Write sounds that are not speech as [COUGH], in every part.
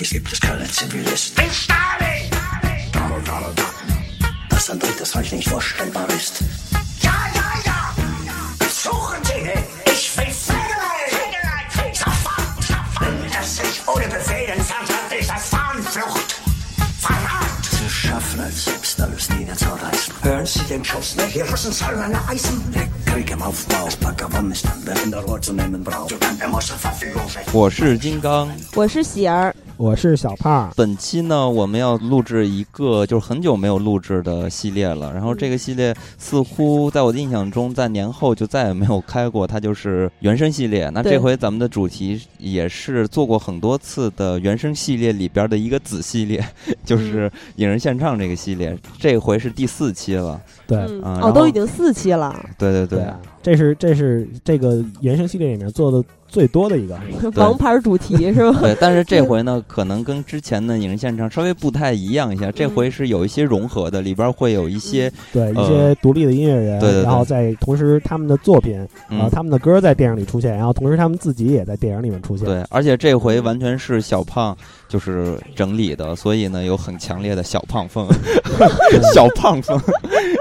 Schließlich gibt es keinen Zivilist. Ich Stalin! Donald, Donald Duck. Dass ein drittes Reich nicht vorstellbar ist. Ja, ja, ja! Suchen Sie ihn! Ich will Federer! Sofort, sofort! Wenn er sich ohne Befehl entfernt hat, ist das Fahnenflucht! Verrat! Zu schaffen, als selbst alles niederzureißen. Hören Sie den Schuss nicht? Hier Russen sollen eine Eisen! Der Krieg im Aufbau. Das Pack gewonnen ist, dann wer in der Ruhe zu nehmen braucht. Solange er muss zur Verfügung stehen. 我是金刚。我是喜儿， 我是小胖，本期呢，我们要录制一个就是很久没有录制的系列了。然后这个系列似乎在我的印象中，在年后就再也没有开过，它就是原声系列。那这回咱们的主题也是做过很多次的原声系列里边的一个子系列，[LAUGHS] 就是影人献唱这个系列。这回是第四期了。对嗯，哦，啊都已经四期了，对对对，啊，这是这是这个原声系列里面做的最多的一个，王牌主题是吧？对，但是这回呢，可能跟之前的影视现场稍微不太一样一下。这回是有一些融合的，里边会有一些对呃一些独立的音乐人，对对对然后在同时他们的作品啊、嗯，他们的歌在电影里出现，然后同时他们自己也在电影里面出现。对，而且这回完全是小胖就是整理的，所以呢有很强烈的小胖风，[LAUGHS] 小胖风，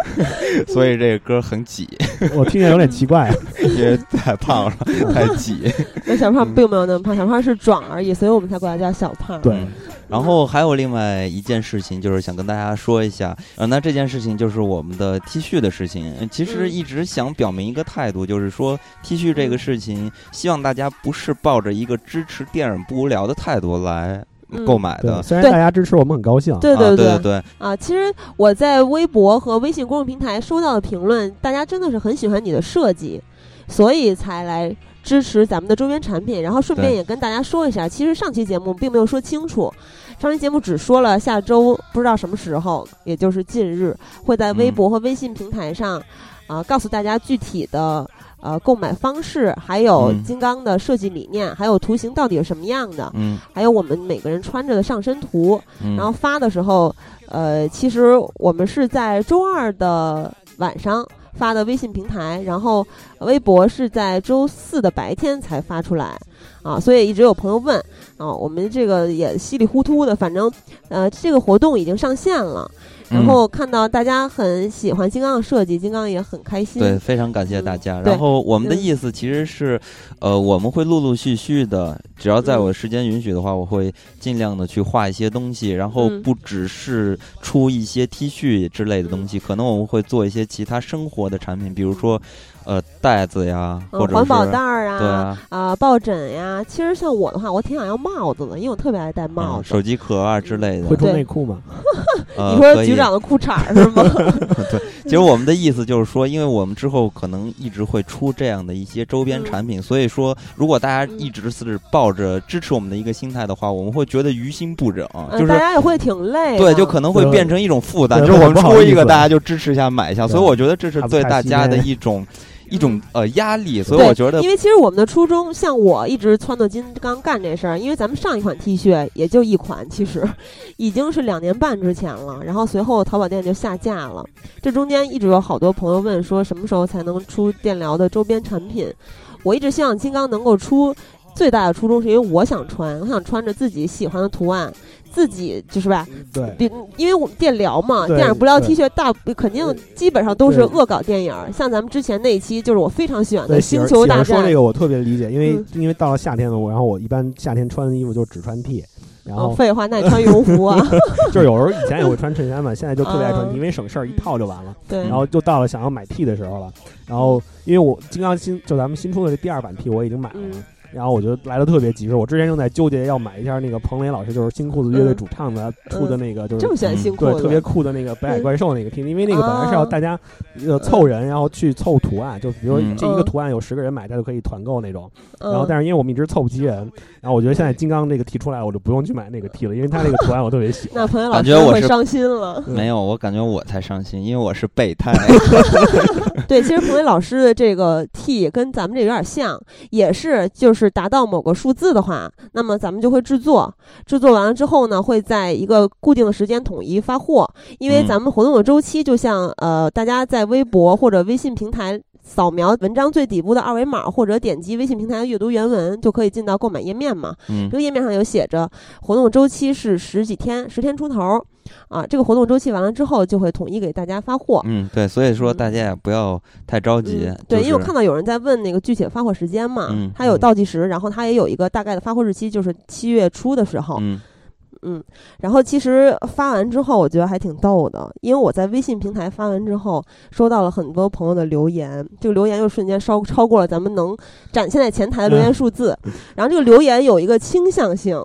[LAUGHS] 所以这个歌很挤，我听着有点奇怪，[LAUGHS] 因为太胖了，太挤。那小胖并没有那么胖，小胖是壮而已，所以我们才管他叫小胖。对嗯然后还有另外一件事情，就是想跟大家说一下，呃，那这件事情就是我们的 T 恤的事情。呃其实嗯一直想表明一个态度，就是说 T 恤这个事情，希望大家不是抱着一个支持电影不无聊的态度来嗯购买的对，。虽然大家支持我们很高兴，对对啊对对，啊，其实我在微博和微信公众平台收到的评论，大家真的是很喜欢你的设计，所以才来支持咱们的周边产品。然后顺便也跟大家说一下，其实上期节目并没有说清楚，上期节目只说了下周不知道什么时候，也就是近日会在微嗯博和微信平台上，啊、告诉大家具体的。呃，购买方式，还有嗯金刚的设计理念，还有图形到底是什么样的，嗯还有我们每个人穿着的上身图，嗯，然后发的时候，呃，其实我们是在周二的晚上发的微信平台，然后微博是在周四的白天才发出来，啊，所以一直有朋友问啊，我们这个也稀里糊涂的，反正呃，这个活动已经上线了。然嗯后看到大家很喜欢金刚的设计，金刚也很开心。对，非常感谢大家。嗯然后我们的嗯意思其实是，呃，我们会陆陆续续的，只要在嗯我时间允许的话，我会尽量的去画一些东西。然后嗯不只是出一些 T 恤之类的东西，可能我们会做一些其他生活的产品，比如说，呃，袋子呀，嗯或者是环保袋儿啊，对啊，啊，抱枕呀。其实像我的话，我挺想要帽子的，因为我特别爱戴帽子。嗯手机壳啊之类的会。穿内裤吗？[LAUGHS] 呃你说局长的裤衩儿是吗？[LAUGHS] [LAUGHS] 对，其实我们的意思就是说，因为我们之后可能一直会出这样的一些周边嗯产品，所以说，如果大家一直是抱着支持我们的一个心态的话，我们会觉得于心不忍，嗯就是大家也会挺累的。对，就可能会变成一种负担。就是我们出一个，大家就支持一下买一下，所以我觉得这是对大家的一种一种呃压力，所以我觉得因为其实我们的初衷，像我一直撺掇金刚干这事儿，因为咱们上一款 T 恤也就一款，其实 [LAUGHS] 已经是两年半之前了，然后随后淘宝店就下架了。这中间一直有好多朋友问说，什么时候才能出电疗的周边产品？我一直希望金刚能够出。最大的初衷是因为我想穿，我想穿着自己喜欢的图案，自己就是吧，对，比因为我们电聊嘛，对电影不聊 T 恤大肯定基本上都是恶搞电影，像咱们之前那一期就是我非常喜欢的《星球大战说这》，个我特别理解，因为、嗯。因为到了夏天了，我然后我一般夏天穿的衣服就只穿 T，然后哦，废话，那你穿羽绒服啊？[LAUGHS] [LAUGHS] 就是有时候以前也会穿衬衫嘛，现在就特别爱穿 T，嗯因为省事儿，一套就完了。对，然后就到了想要买 T 的时候了，然后因为我金刚新就咱们新出的这第二版 T 我已经买了嘛。嗯然后我就来的特别及时，我之前正在纠结要买一下那个彭磊老师，就是新裤子乐队主唱的出的那个，就是这么喜欢新裤子，对特别酷的那个北海怪兽那个 T，因为那个本来是要大家呃凑人，然后去凑图案，就比如这一个图案有十个人买，他就可以团购那种。嗯，然后但是因为我们一直凑不齐人，然后我觉得现在金刚那个 T 出来，我就不用去买那个 T 了，因为他那个图案我特别喜欢。那彭磊老师会伤心了。嗯没有，我感觉我才伤心，因为我是备胎。[LAUGHS] 对，其实彭磊老师的这个 T 跟咱们这有点像，也是就是达到某个数字的话，那么咱们就会制作，制作完了之后呢，会在一个固定的时间统一发货。因为嗯咱们活动的周期就像呃，大家在微博或者微信平台。扫描文章最底部的二维码，或者点击微信平台的阅读原文，就可以进到购买页面嘛。嗯这个页面上有写着活动周期是十几天，十天出头啊。这个活动周期完了之后，就会统一给大家发货。嗯，对，所以说嗯大家也不要太着急。嗯对，因为我看到有人在问那个具体的发货时间嘛，嗯它有倒计时，然后它也有一个大概的发货日期，就是七月初的时候。嗯嗯，然后其实发完之后，我觉得还挺逗的，因为我在微信平台发完之后，收到了很多朋友的留言，这个留言又瞬间超超过了咱们能展现在前台的留言数字，然后这个留言有一个倾向性。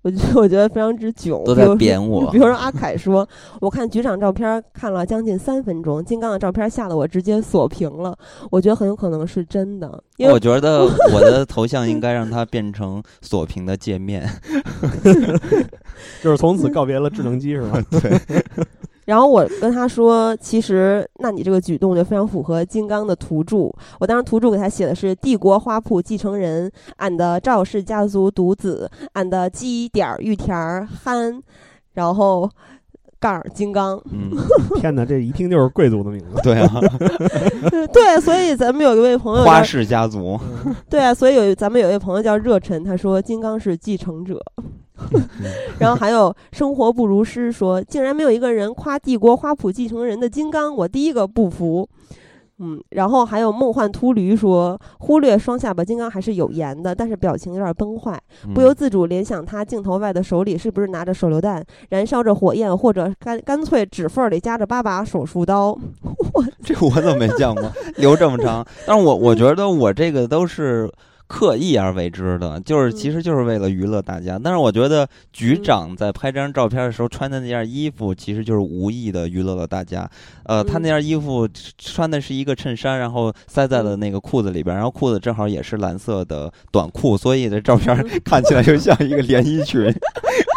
我觉得我觉得非常之囧，都在贬我比如说阿凯说，我看局长照片看了将近三分钟，金刚的照片吓得我直接锁屏了。我觉得很有可能是真的，因为我觉得我的头像 [LAUGHS] 应该让它变成锁屏的界面。[LAUGHS] [LAUGHS] 就是从此告别了智能机是吧？[LAUGHS] 对 [LAUGHS] 然后我跟他说，其实那你这个举动就非常符合金刚的图注。我当时图注给他写的是帝国花圃继承人，俺的赵氏家族独子，俺的鸡点儿玉田儿憨，然后杠儿金刚。嗯，天哪，这一听就是贵族的名字。对啊，对，所以咱们有一位朋友花氏家族。对啊，所以有咱们有一位朋友叫热忱，他说金刚是继承者。[LAUGHS] 然后还有生活不如诗说，竟然没有一个人夸帝国花圃继承人的金刚，我第一个不服。嗯，然后还有梦幻秃驴说，忽略双下巴金刚还是有颜的，但是表情有点崩坏，不由嗯自主联想他镜头外的手里是不是拿着手榴弹，燃烧着火焰，或者干干脆指缝里夹着八把手术刀。[LAUGHS] 这我怎么没见过？留这么长，但是我我觉得我这个都是刻意而为之的，就是其实就是为了娱乐大家。但是我觉得局长在拍这张照片的时候穿的那件衣服，其实就是无意的娱乐了大家。呃，他那件衣服穿的是一个衬衫，然后塞在了那个裤子里边，然后裤子正好也是蓝色的短裤，所以这照片 [LAUGHS] 看起来就像一个连衣裙。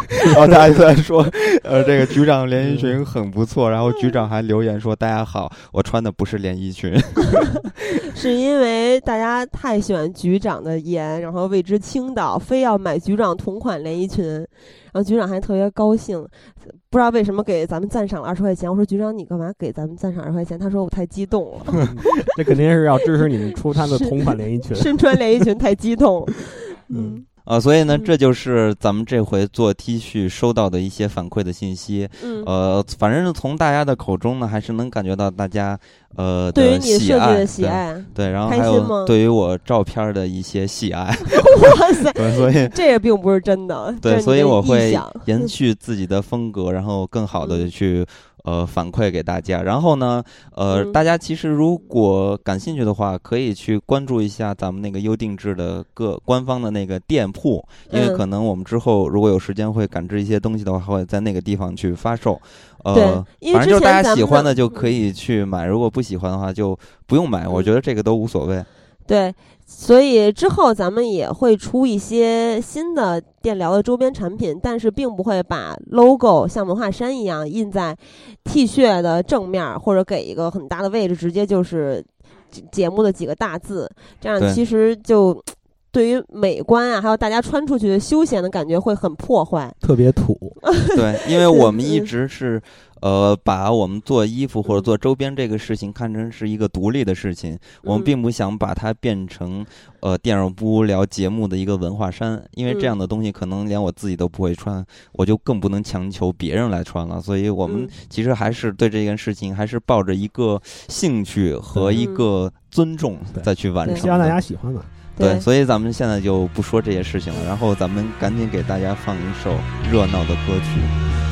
[LAUGHS] 然后大家就在说，呃，这个局长连衣裙很不错。然后局长还留言说：“大家好，我穿的不是连衣裙。[LAUGHS] 是因为大家太喜欢局长的颜，然后为之倾倒，非要买局长同款连衣裙，然后局长还特别高兴，不知道为什么给咱们赞赏了二十块钱。我说局长你干嘛给咱们赞赏二十块钱？他说我太激动了，这肯定是要支持你们出他的同款连衣裙。身穿连衣裙太激动。嗯，呃，所以呢，嗯这就是咱们这回做 T 恤收到的一些反馈的信息。嗯，呃，反正是从大家的口中呢，还是能感觉到大家呃对于的你设计喜爱，的喜对爱，对，然后还有对于我照片的一些喜爱，[LAUGHS] 哇塞，对，所以这也并不是真的，对，所以我会延续自己的风格，然后更好的嗯去呃反馈给大家。然后呢，呃，嗯大家其实如果感兴趣的话，可以去关注一下咱们那个优定制的各官方的那个店铺，因为嗯可能我们之后如果有时间会感知一些东西的话，会在那个地方去发售。呃，反正就是大家喜欢的就可以去买，如果不喜欢的话就不用买。我嗯觉得这个都无所谓。对，所以之后咱们也会出一些新的电疗的周边产品，但是并不会把 logo 像文化衫一样印在 T 恤的正面儿，或者给一个很大的位置，直接就是节节目的几个大字，这样其实就。对于美观啊，还有大家穿出去的休闲的感觉会很破坏。特别土。[LAUGHS] 对，因为我们一嗯直是，呃，把我们做衣服或者嗯做周边这个事情看成是一个独立的事情，我们嗯并不想把它变成呃电影不无聊节目的一个文化衫，因为这样嗯的东西可能连我自己都不会穿，我就更不能强求别人来穿了。所以我们嗯其实还是对这件事情还是抱着一个兴趣和一嗯个尊重再去完成的。希望大家喜欢吧。对所以咱们现在就不说这些事情了，然后咱们赶紧给大家放一首热闹的歌曲。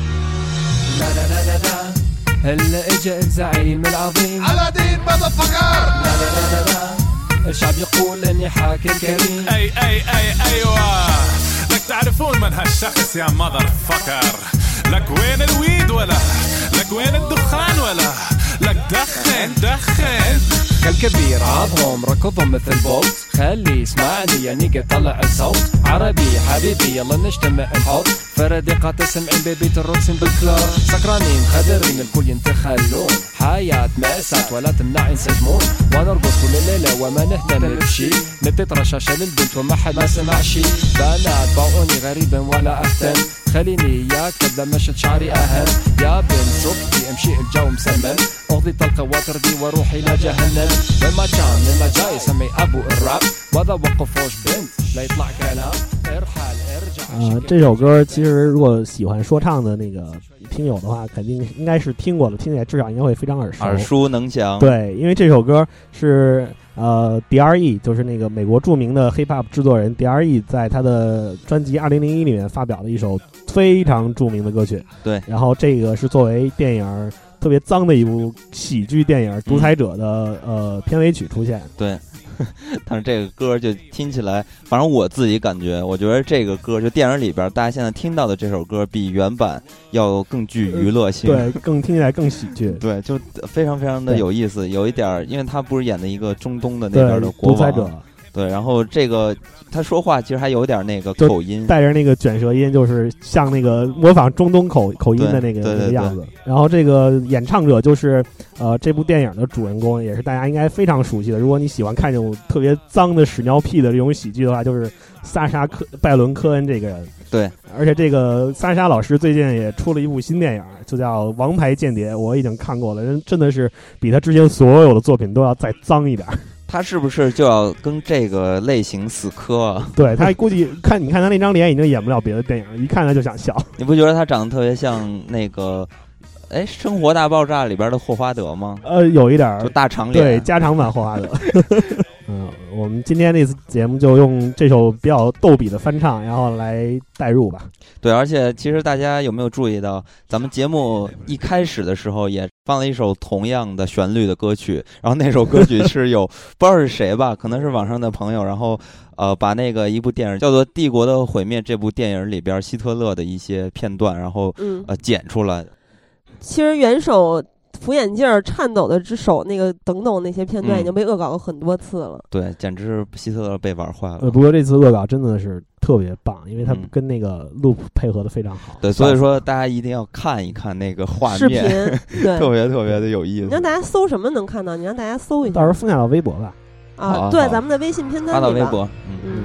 هلا إجا الزعيم العظيم. على دين مضفقر الشعب يقول إني حاكم كريم. أي أي أي أيوه. لك تعرفون من هالشخص يا مذر فكر. لك وين الويد ولا؟ لك وين الدخان ولا؟ لك دخن دخن. الكبير عضهم ركضهم مثل بولت خلي يسمعني يا نيجا طلع الصوت. عربي حبيبي يلا نجتمع نحط فردقات سمعين بيبي الروكسين بالكلار سكرانين خدرين الكل ينتخلون. حياة مأساة ولا تمنع ينسجمون ونرقص كل ليلة وما نهتم بشي. نبي رشاشة للبنت وما حد ما سمع شي. بنات باعوني غريبا ولا أهتم. خليني يا كذا مشت شعري أهم. يا بنت شوفي أمشي الجو مسمم أغضي طلقة وتردي وأروح إلى جهنم لما كان لما جاي يسمي ابو الراب وذا وقفوش بنت لا يطلع كلام ارحل ارجع 呃，这首歌其实如果喜欢说唱的那个听友的话，肯定应该是听过的，听起来至少应该会非常耳熟。耳熟能详。对，因为这首歌是呃 D.R.E，就是那个美国着名的 hip hop 制作人 D.R.E 在他的专辑《二零零一》里面发表的一首非常着名的歌曲。对，然后这个是作为电影 特别脏的一部喜剧电影《独裁者》的、呃片尾曲出现。对，[LAUGHS] 但是这个歌就听起来，反正我自己感觉，我觉得这个歌就电影里边大家现在听到的这首歌比原版要更具娱乐性。对，更听起来更喜剧。[LAUGHS] 对，就非常非常的有意思，有一点，因为他不是演的一个中东的那边的，国王，独裁者对，然后这个他说话其实还有点那个就口音，带着那个卷舌音，就是像那个模仿中东口口音的那个那个样子。然后这个演唱者就是呃这部电影的主人公，也是大家应该非常熟悉的。如果你喜欢看这种特别脏的屎尿屁的这种喜剧的话，就是萨沙科拜伦科恩这个人。对，而且这个萨沙老师最近也出了一部新电影，就叫《王牌间谍》，我已经看过了，人真的是比他之前所有的作品都要再脏一点儿。他是不是就要跟这个类型死磕啊？对他估计看，你看他那张脸已经演不了别的电影，一看他就想笑。[LAUGHS] 你不觉得他长得特别像那个，哎，《生活大爆炸》里边的霍华德吗？呃，有一点儿就大长脸对脸，加长版霍华德。[LAUGHS] 嗯，我们今天这次节目就用这首比较逗比的翻唱，然后来代入吧。对，而且其实大家有没有注意到，咱们节目一开始的时候也放了一首同样的旋律的歌曲，然后那首歌曲是有不知道是谁吧，可能是网上的朋友，然后呃把那个一部电影叫做《帝国的毁灭》这部电影里边希特勒的一些片段，然后嗯，呃剪出来。其实元首扶眼镜儿、颤抖的只手那个等等那些片段嗯已经被恶搞过很多次了。对，简直是希特勒被玩坏了。呃，不过这次恶搞真的是特别棒，因为他嗯跟那个 loop 配合的非常好。对，所以说大家一定要看一看那个画视频面，对，[LAUGHS] 特别特别的有意思你让。大家搜什么能看到？你让大家搜一下到时候分享到微博吧。啊，对，咱们的微信片单里吧。发到微博，嗯。嗯，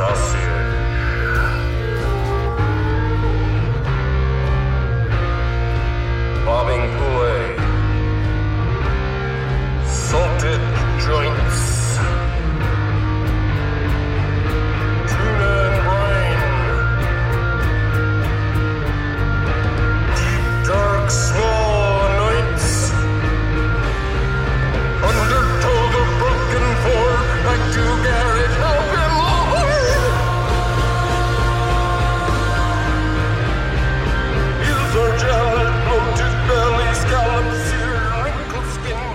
Sucesso.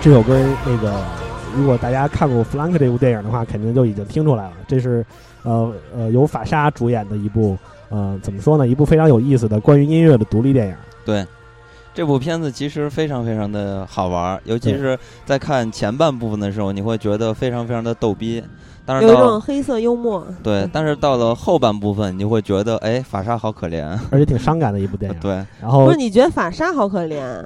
这首歌那个，如果大家看过《弗兰克》这部电影的话，肯定就已经听出来了。这是呃呃由法沙主演的一部呃怎么说呢？一部非常有意思的关于音乐的独立电影。对，这部片子其实非常非常的好玩，尤其是在看前半部分的时候，你会觉得非常非常的逗逼。但是有一种黑色幽默。对，但是到了后半部分，你会觉得，哎，法沙好可怜。而且挺伤感的一部电影。[LAUGHS] 对，然后不是，你觉得法沙好可怜？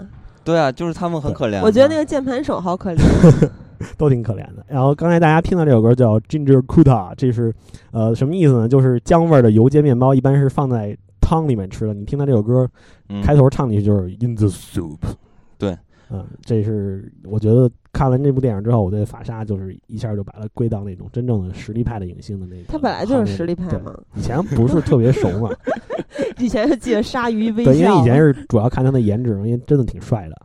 对啊，就是他们很可怜嘛。我觉得那个键盘手好可怜。[LAUGHS] 都挺可怜的。然后刚才大家听到这首歌叫 Ginger Kuta，这是呃什么意思呢？就是姜味儿的油煎面包，一般是放在汤里面吃的。你听到这首歌嗯开头唱进去就是 In the soup。对，嗯，这是我觉得看完这部电影之后，我对法沙就是一下就把它归到那种真正的实力派的影星的那个。他本来就是实力派嘛。以前不是特别熟嘛，[LAUGHS] 以前就记得鲨鱼微笑。对，因为以前是主要看他的颜值，因为真的挺帅的。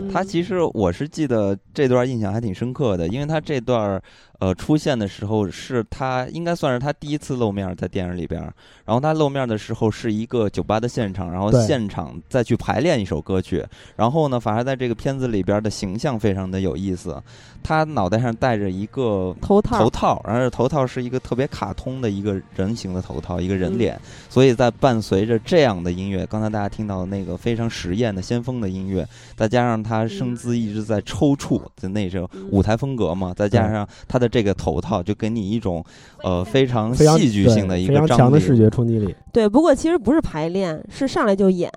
嗯他其实我是记得这段印象还挺深刻的，因为他这段儿呃出现的时候，是他应该算是他第一次露面在电影里边。然后他露面的时候是一个酒吧的现场，然后现场再去排练一首歌曲。然后呢，反而在这个片子里边的形象非常的有意思，他脑袋上戴着一个头套头套，然后这头套是一个特别卡通的一个人形的头套，一个人嗯脸，所以在伴随着这样的音乐，刚才大家听到的那个非常实验的先锋的音乐，再加上他身姿一直在抽搐的那种嗯舞台风格嘛，再加上他的这个头套，就给你一种呃非常戏剧性的一对非常个张力强的视觉冲击力。对，不过其实不是排练，是上来就演。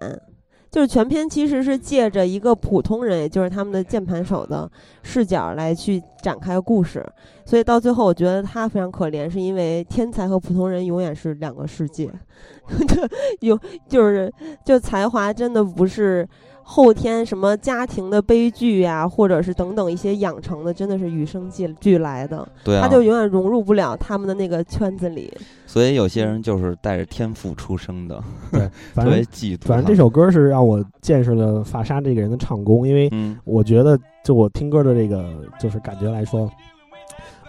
就是全片其实是借着一个普通人，也就是他们的键盘手的视角来去展开故事，所以到最后我觉得他非常可怜，是因为天才和普通人永远是两个世界，有 [LAUGHS] 就 [LAUGHS] 是就才华真的不是后天什么家庭的悲剧呀、或者是等等一些养成的，真的是与生俱俱来的，对啊他，就永远融入不了他们的那个圈子里。所以有些人就是带着天赋出生的，[LAUGHS] 反特别正嫉妒。反正这首歌是让我见识了法沙这个人的唱功，因为嗯我觉得就我听歌的这个就是感觉来说，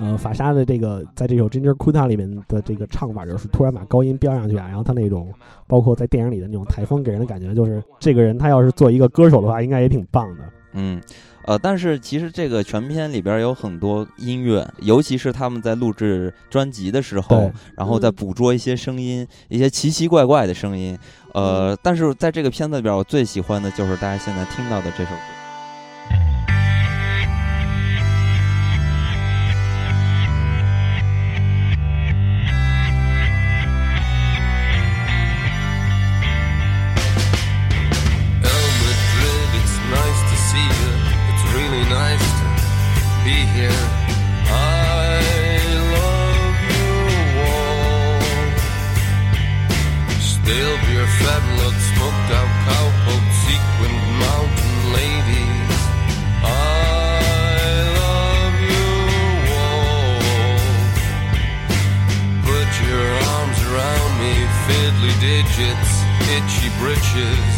呃，法沙的这个在这首《Ginger Kuta》里面的这个唱法，就是突然把高音飙上去啊，然后他那种包括在电影里的那种台风，给人的感觉就是这个人他要是做一个歌手的话，应该也挺棒的。嗯，呃，但是其实这个全片里边有很多音乐，尤其是他们在录制专辑的时候，然后再嗯捕捉一些声音，一些奇奇怪怪的声音。呃，但是在这个片子里边，我最喜欢的就是大家现在听到的这首歌。itchy britches.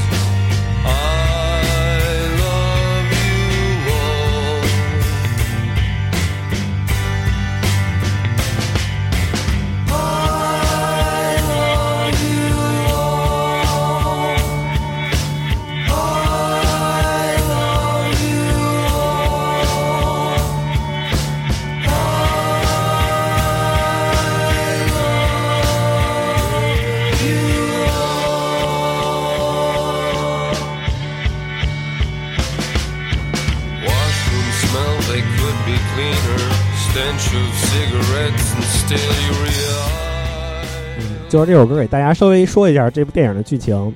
就是这首歌给大家稍微说一下这部电影的剧情。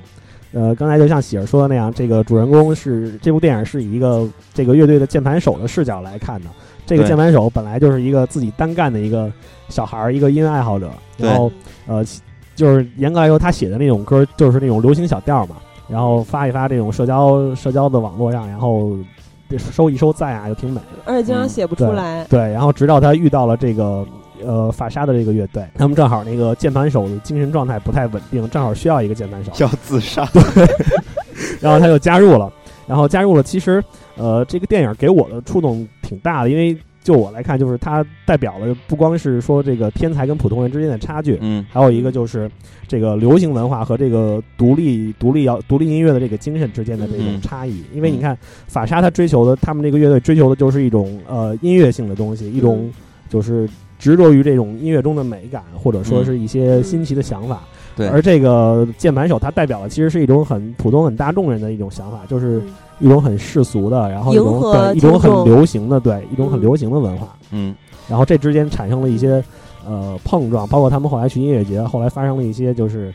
呃，刚才就像喜儿说的那样，这个主人公是这部电影是以一个这个乐队的键盘手的视角来看的。这个键盘手本来就是一个自己单干的一个小孩儿，一个音乐爱好者。然后呃，就是严格来说，他写的那种歌就是那种流行小调嘛，然后发一发这种社交社交的网络上，然后收一收赞啊，就挺美的。而且经常嗯写不出来。对，然后直到他遇到了这个呃法沙的这个乐队，他们正好那个键盘手的精神状态不太稳定，正好需要一个键盘手，要自杀，对。[LAUGHS] 然后他就加入了，然后加入了。其实呃，这个电影给我的触动挺大的，因为就我来看，就是它代表了不光是说这个天才跟普通人之间的差距，嗯。还有一个就是这个流行文化和这个独立独立要独立音乐的这个精神之间的这种嗯差异。因为你看法沙他追求的，他们这个乐队追求的就是一种呃音乐性的东西，一种嗯。就是执着于这种音乐中的美感，或者说嗯。是一些新奇的想法。对。而这个键盘手他代表的其实是一种很普通、很大众人的一种想法，就是嗯。一种很世俗的，然后一种对一种很流行的，对一种很嗯。流行的文化。嗯。然后这之间产生了一些呃碰撞，包括他们后来去音乐节，后来发生了一些就是呃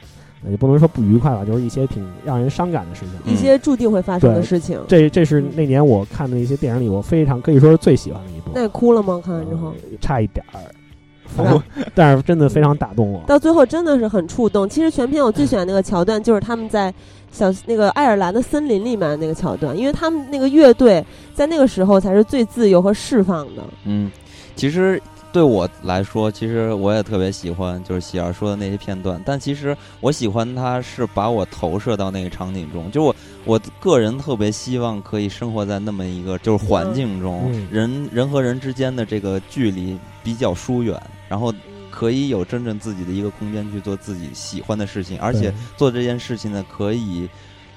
也不能说不愉快吧，就是一些挺让人伤感的事情。嗯一些注定会发生的事情。这这是那年我看的一些电影里，我非常可以说是最喜欢的一部。那你哭了吗？看完之后，呃差一点儿，但是真的非常打动我。到最后真的是很触动。其实全片我最喜欢那个桥段就是他们在小那个爱尔兰的森林里面那个桥段，因为他们那个乐队在那个时候才是最自由和释放的。嗯，其实对我来说，其实我也特别喜欢，就是喜儿说的那些片段。但其实我喜欢他是把我投射到那个场景中，就我我个人特别希望可以生活在那么一个就是环境中，嗯。人人和人之间的这个距离比较疏远，然后可以有真正自己的一个空间去做自己喜欢的事情，而且做这件事情呢，可以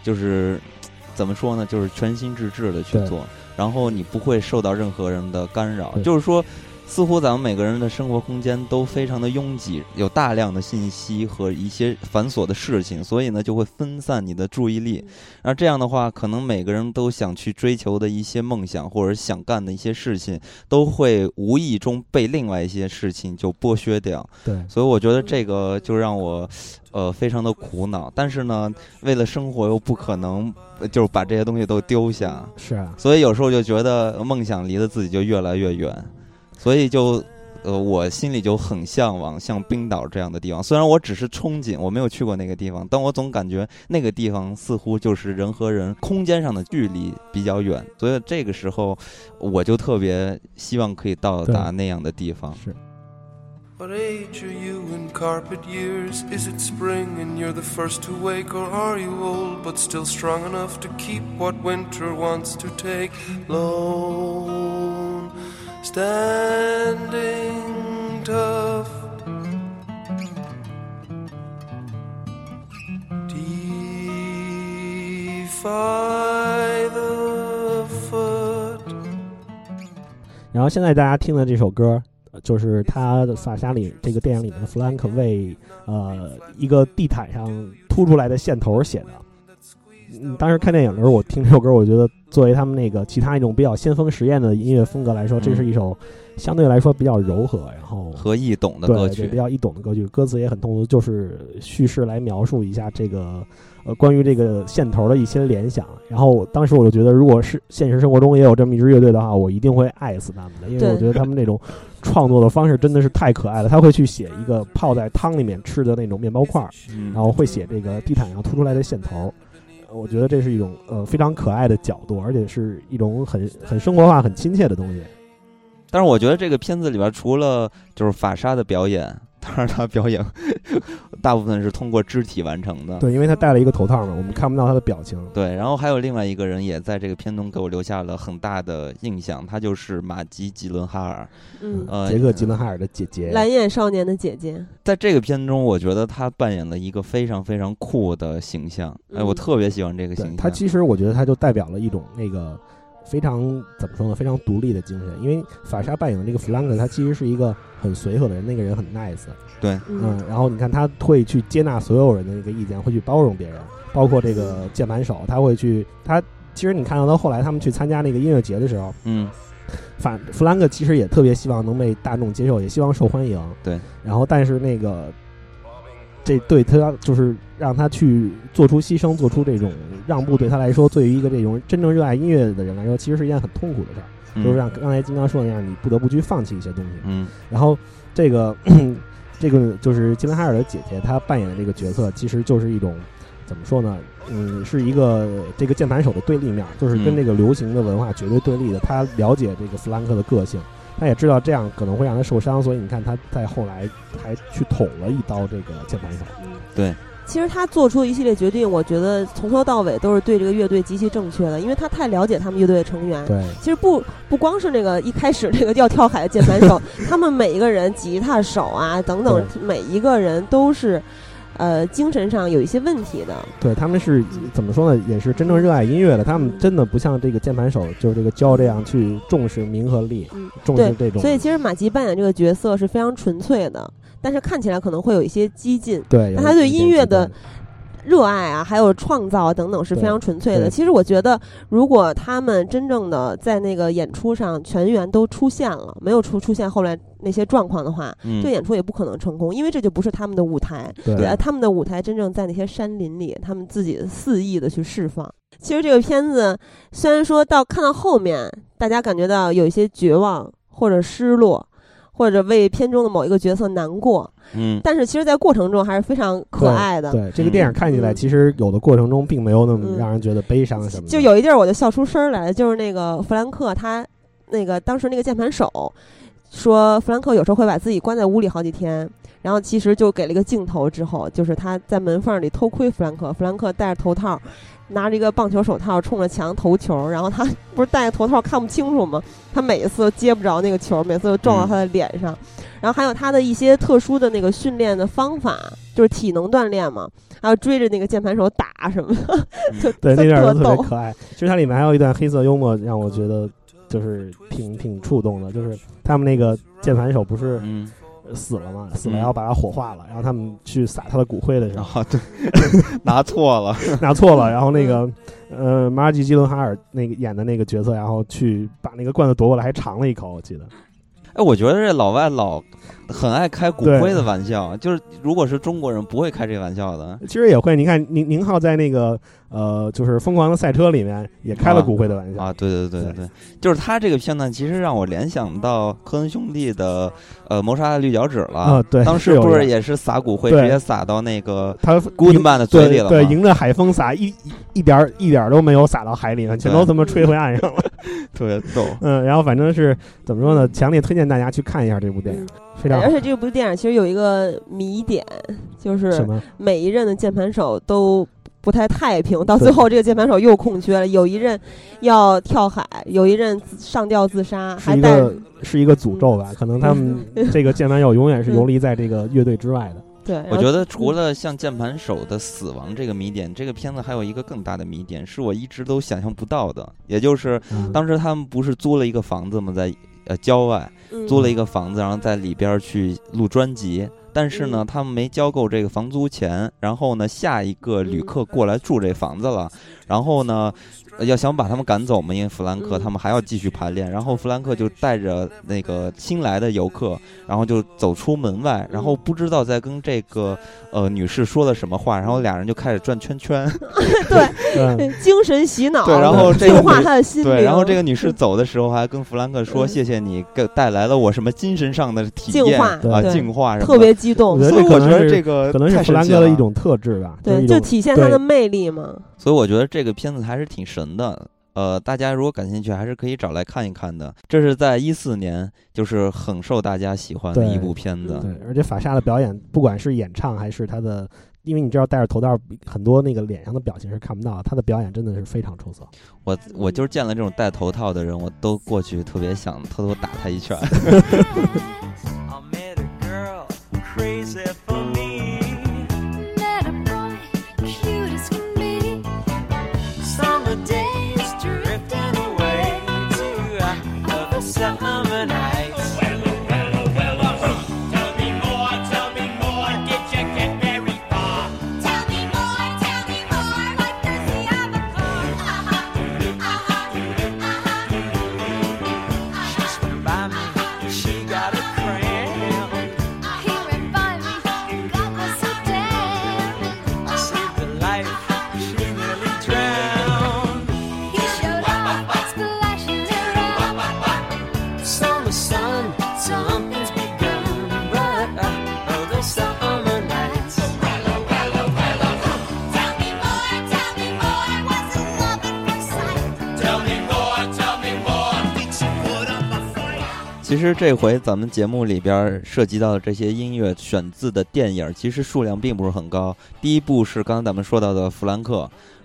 就是 [TSK] 怎么说呢，就是全心致志的去做，然后你不会受到任何人的干扰，就是说。似乎咱们每个人的生活空间都非常的拥挤，有大量的信息和一些繁琐的事情，所以呢就会分散你的注意力。那这样的话，可能每个人都想去追求的一些梦想或者想干的一些事情，都会无意中被另外一些事情就剥削掉。对，所以我觉得这个就让我，呃，非常的苦恼。但是呢，为了生活又不可能，呃就是把这些东西都丢下，是啊，所以有时候就觉得梦想离得自己就越来越远，所以就。呃，我心里就很向往像冰岛这样的地方。虽然我只是憧憬，我没有去过那个地方，但我总感觉那个地方似乎就是人和人空间上的距离比较远。所以这个时候，我就特别希望可以到达那样的地方。是。What age are you in carpet years? Is it spring and you're the first to wake? Or are you old but still strong enough to keep what winter wants to take? Lone, standing tough. Defy the foot. 然后现在大家听的这首歌，就是他的法沙里这个电影里面的弗兰克为呃一个地毯上凸出来的线头写的。嗯，当时看电影的时候，我听这首歌，我觉得作为他们那个其他一种比较先锋实验的音乐风格来说，这是一首相对来说比较柔和，然后和易懂的对歌曲比，较易懂的歌曲，歌词也很通俗，就是叙事来描述一下这个呃关于这个线头的一些联想。然后当时我就觉得，如果是现实生活中也有这么一支乐队的话，我一定会爱死他们的，因为我觉得他们那种创作的方式真的是太可爱了。他会去写一个泡在汤里面吃的那种面包块然后会写这个地毯上凸出来的线头。我觉得这是一种呃非常可爱的角度，而且是一种很很生活化、很亲切的东西。但是我觉得这个片子里边除了就是法沙的表演，当然他表演大部分是通过肢体完成的。对，因为他戴了一个头套嘛，我们看不到他的表情。对，然后还有另外一个人也在这个片中给我留下了很大的印象，他就是马吉吉伦哈尔。嗯，呃，杰克·吉伦哈尔的姐姐，蓝眼少年的姐姐，在这个片中，我觉得他扮演了一个非常非常酷的形象。哎，我嗯特别喜欢这个形象。对他其实我觉得他就代表了一种那个非常怎么说呢，非常独立的精神。因为法莎扮演的这个弗兰克，他其实是一个很随和的人，那个人很 nice，对，嗯嗯，然后你看他会去接纳所有人的那个意见，会去包容别人，包括这个键盘手，他会去他。其实你看到他后来他们去参加那个音乐节的时候，嗯，反弗兰克其实也特别希望能被大众接受，也希望受欢迎。对，然后但是那个这对他就是让他去做出牺牲，做出这种让步，对他来说，对于一个这种真正热爱音乐的人来说，其实是一件很痛苦的事儿。嗯就是像刚才金刚说的那样，你不得不去放弃一些东西。嗯然后这个这个就是吉伦哈尔的姐姐，她扮演的这个角色，其实就是一种怎么说呢？嗯，是一个这个键盘手的对立面，就是跟嗯这个流行的文化绝对对立的。他了解这个弗兰克的个性，她也知道这样可能会让他受伤，所以你看他在后来还去捅了一刀这个键盘手。对，其实他做出的一系列决定，我觉得从头到尾都是对这个乐队极其正确的，因为他太了解他们乐队的成员。对，其实不不光是那个一开始那个要跳海的键盘手，[LAUGHS] 他们每一个人吉他手啊等等，每一个人都是，呃，精神上有一些问题的。对他们是怎么说呢？也是真正热爱音乐的。他们真的不像这个键盘手，就是这个焦这样去重视名和利，嗯重视这种。所以其实马吉扮演这个角色是非常纯粹的，但是看起来可能会有一些激进。对，但他对音乐的热爱啊，还有创造啊等等是非常纯粹的。其实我觉得，如果他们真正的在那个演出上全员都出现了，没有出出现后来那些状况的话，嗯这演出也不可能成功，因为这就不是他们的舞台。对呃他们的舞台真正在那些山林里，他们自己肆意的去释放。其实这个片子虽然说到看到后面，大家感觉到有一些绝望或者失落，或者为片中的某一个角色难过，嗯，但是其实，在过程中还是非常可爱的。对这个电影看起来，嗯其实有的过程中并没有那么嗯让人觉得悲伤什么的。就有一地儿我就笑出声儿来了，就是那个弗兰克他那个当时那个键盘手。说弗兰克有时候会把自己关在屋里好几天，然后其实就给了一个镜头之后，就是他在门缝里偷窥弗兰克，弗兰克戴着头套，拿着一个棒球手套冲着墙投球，然后他不是戴着头套看不清楚吗？他每次都接不着那个球，每次都撞到他的脸上。然后还有他的一些特殊的那个训练的方法，就是体能锻炼嘛，还有追着那个键盘手打什么的，[LAUGHS] 就对，那段特特别逗。可爱。其实它里面还有一段黑色幽默，让我觉得就是挺挺触动的。就是他们那个键盘手不是嗯，死了嘛，死了嗯然后把他火化了，然后他们去撒他的骨灰的时候对，拿错了，[LAUGHS] 拿错了，然后那个呃马尔基基伦哈尔那个演的那个角色，然后去把那个罐子夺过来，还尝了一口，我记得。哎，我觉得这老外老很爱开骨灰的玩笑，就是如果是中国人不会开这个玩笑的。其实也会，你看宁宁浩在那个呃，就是《疯狂的赛车》里面也开了啊骨灰的玩笑。啊，对对对对对对，就是他这个片段，其实让我联想到科恩兄弟的呃《谋杀的绿脚趾》了。啊对当时不是也是撒骨灰，直接撒到那个他古迪曼的嘴里了对，对，迎着海风撒，一一一点儿一点儿都没有撒到海里面，全都他妈吹回岸上了。[LAUGHS] 特别逗。嗯，然后反正是怎么说呢？强烈推荐大家去看一下这部电影，非常好而。且这部电影其实有一个谜点，就是？每一任的键盘手都不太太平，到最后这个键盘手又空缺了，有一任要跳海，有一任上吊自杀，是一还带个是一个诅咒吧？可能他们这个键盘手永远是游离在这个乐队之外的。对，我觉得除了像键盘手的死亡这个谜点，这个片子还有一个更大的谜点，是我一直都想象不到的，也就是嗯当时他们不是租了一个房子吗？在呃郊外嗯租了一个房子，然后在里边去录专辑。但是呢，嗯。他们没交够这个房租钱，然后呢，下一个旅客过来住这房子了，然后呢，呃要想把他们赶走嘛，因为弗兰克嗯。他们还要继续排练，然后弗兰克就带着那个新来的游客，然后就走出门外，然后不知道在跟这个呃女士说了什么话，然后俩人就开始转圈圈，[LAUGHS] 嗯，对精神洗脑，对然后这个化女他的心。对，然后这个女士走的时候还跟弗兰克说：“嗯。谢谢你给带来了我什么精神上的体验净化啊，净化什么的。”特别激动我觉，得所以我觉得这可能是这个可能是弗兰克的一种特质吧。对，就体现他的魅力嘛。所以我觉得这个片子还是挺神的。呃，大家如果感兴趣，还是可以找来看一看的。这是在一四年，就是很受大家喜欢的一部片子。对，而且法沙的表演，不管是演唱还是他的，因为你知道戴着头套，很多那个脸上的表情是看不到，他的表演真的是非常出色。我我就是见了这种戴头套的人，我都过去特别想偷偷打他一拳。[LAUGHS] If. 其实这回咱们节目里边涉及到的这些音乐选自的电影，其实数量并不是很高。第一部是刚刚咱们说到的《弗兰克》，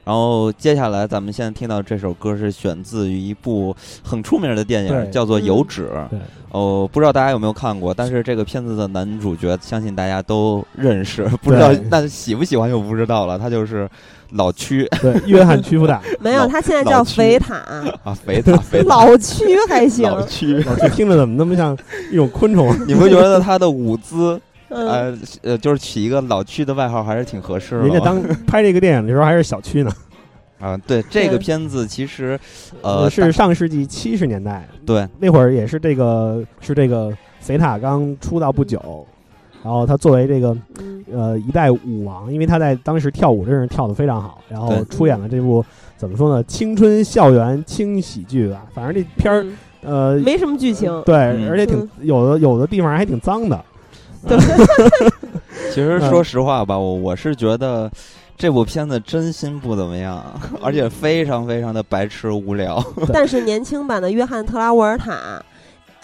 然后接下来咱们现在听到这首歌是选自于一部很出名的电影，对叫做《嗯油脂》。对，哦，不知道大家有没有看过，但是这个片子的男主角相信大家都认识，不知道对那喜不喜欢就不知道了。他就是老区。对，约翰屈服达，[LAUGHS] 没有，他现在叫肥塔，啊，肥塔 [LAUGHS] 肥塔。老区还行。老区。老区听着怎么那么像一种昆虫？[LAUGHS] 你不觉得他的舞姿，嗯，呃呃，就是起一个老区的外号，还是挺合适的？人家当拍这个电影的时候还是小区呢，啊，对这个片子其实，呃，是上世纪七十年代。对。那会儿也是这个是这个肥塔刚出道不久，然后他作为这个嗯。呃一代舞王，因为他在当时跳舞真是跳得非常好，然后出演了这部怎么说呢青春校园轻喜剧吧，反正这片儿嗯。呃没什么剧情。对，嗯。而且挺有的有的地方还挺脏的，对，[LAUGHS] 其实嗯说实话吧，我我是觉得这部片子真心不怎么样，而且非常非常的白痴无聊。[LAUGHS] 但是年轻版的约翰特拉沃尔塔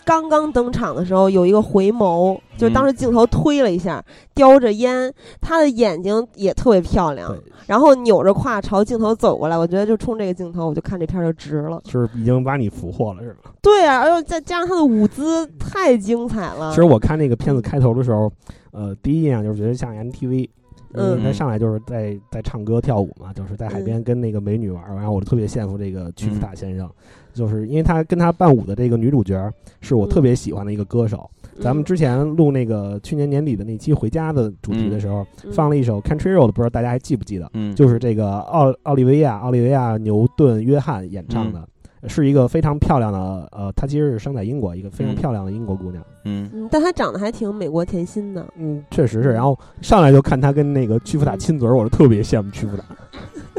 刚刚登场的时候有一个回眸，就是当嗯时镜头推了一下，叼着烟，她的眼睛也特别漂亮，然后扭着胯朝镜头走过来，我觉得就冲这个镜头，我就看这片儿就值了。就是已经把你俘获了，是吧？对啊，哎呦，再加上她的舞姿太精彩了。其实我看那个片子开头的时候，呃，第一印象就是觉得像 MTV。因为他嗯上来就是在在唱歌跳舞嘛，就是在海边跟那个美女玩儿，然后我就特别羡慕这个屈斯塔先生，就是因为他跟他伴舞的这个女主角是我特别喜欢的一个歌手。咱们之前录那个去年年底的那期《回家》的主题的时候，嗯放了一首 Country Road，不知道大家还记不记得？嗯就是这个奥奥利维亚奥利维亚牛顿约翰演唱的，是一个非常漂亮的呃，她其实是生在英国，一个非常嗯漂亮的英国姑娘。嗯嗯，但她长得还挺美国甜心的。嗯，确实是。然后上来就看她跟那个屈服塔亲嘴儿，我就特别羡慕屈服塔。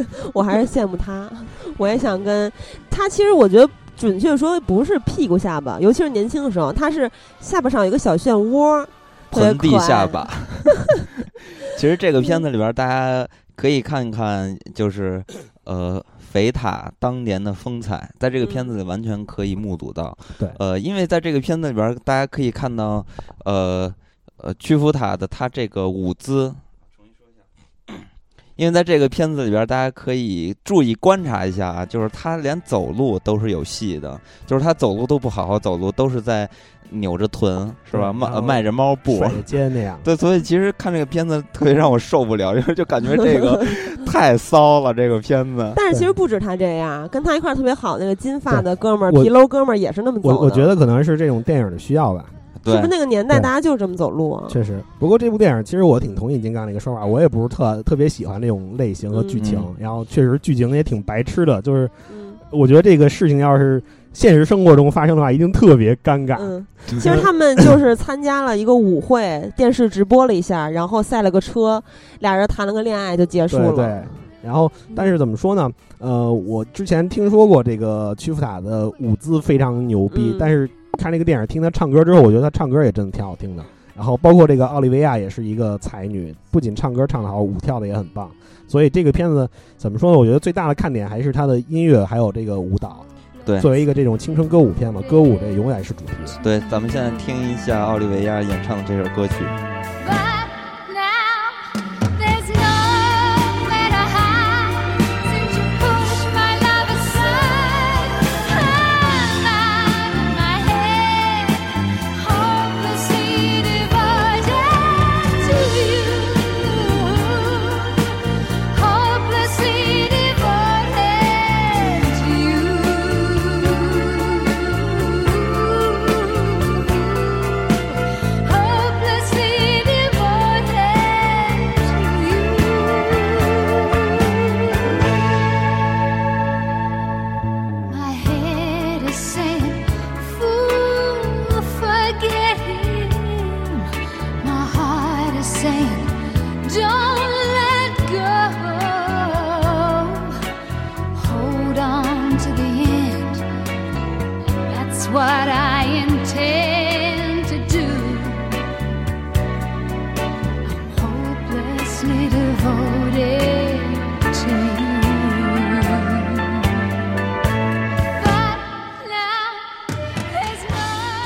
[LAUGHS] 我还是羡慕他，我也想跟他。其实我觉得准确说不是屁股下巴，尤其是年轻的时候，他是下巴上有一个小漩涡，盆地下巴。[LAUGHS] 其实这个片子里边，大家可以看看，就是呃，肥塔当年的风采，在这个片子里完全可以目睹到。对呃，因为在这个片子里边，大家可以看到，呃呃，屈服塔的他这个舞姿。因为在这个片子里边，大家可以注意观察一下啊，就是他连走路都是有戏的，就是他走路都不好好走路，都是在扭着臀，是吧？迈迈着猫步，甩着肩那样。对，所以其实看这个片子特别让我受不了，因 [LAUGHS] 为就感觉这个 [LAUGHS] 太骚了，这个片子。但是其实不止他这样，跟他一块儿特别好那个金发的哥们儿、皮楼哥们儿也是那么走的。我我觉得可能是这种电影的需要吧。对。是不是那个年代大家就是这么走路啊？确实，不过这部电影其实我挺同意金刚那个说法，我也不是特特别喜欢那种类型和剧情，嗯。然后确实剧情也挺白痴的，就是嗯。我觉得这个事情要是现实生活中发生的话，一定特别尴尬。嗯，其实他们就是参加了一个舞会，电视直播了一下，然后赛了个车，俩人谈了个恋爱就结束了。对对，然后但是怎么说呢？呃，我之前听说过这个屈服塔的舞姿非常牛逼，嗯。但是看这个电影听他唱歌之后，我觉得他唱歌也真的挺好听的。然后包括这个奥利维亚也是一个才女，不仅唱歌唱得好，舞跳的也很棒。所以这个片子怎么说呢？我觉得最大的看点还是它的音乐还有这个舞蹈。对作为一个这种青春歌舞片嘛，歌舞这永远是主题。对，咱们现在听一下奥利维亚演唱的这首歌曲。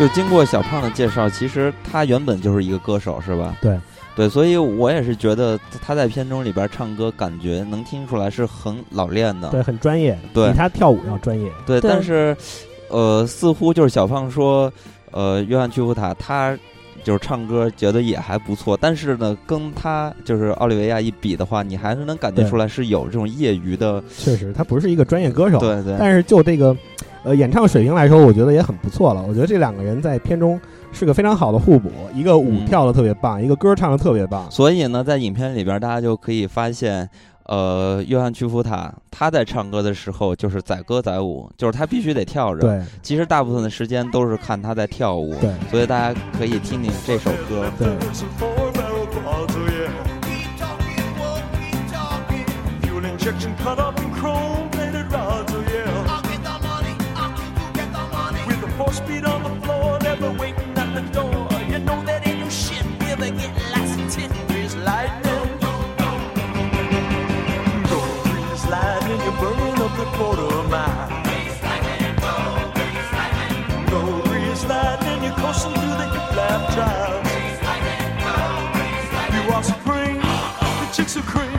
就经过小胖的介绍，其实他原本就是一个歌手，是吧？对，对，所以我也是觉得他在片中里边唱歌，感觉能听出来是很老练的。对，很专业，对比他跳舞要专业。对，对但是，呃，似乎就是小胖说，呃，约翰屈服塔他就是唱歌觉得也还不错，但是呢，跟他就是奥利维亚一比的话，你还是能感觉出来是有这种业余的，确实，他不是一个专业歌手。对对。但是就这个，呃，演唱水平来说，我觉得也很不错了。我觉得这两个人在片中是个非常好的互补，一个舞嗯跳的特别棒，一个歌唱的特别棒。所以呢，在影片里边，大家就可以发现，呃，约翰屈服塔他在唱歌的时候就是载歌载舞，就是他必须得跳着。，对其实大部分的时间都是看他在跳舞。对所以大家可以听听这首歌。对，Fuel style. You are supreme, the chicks are cream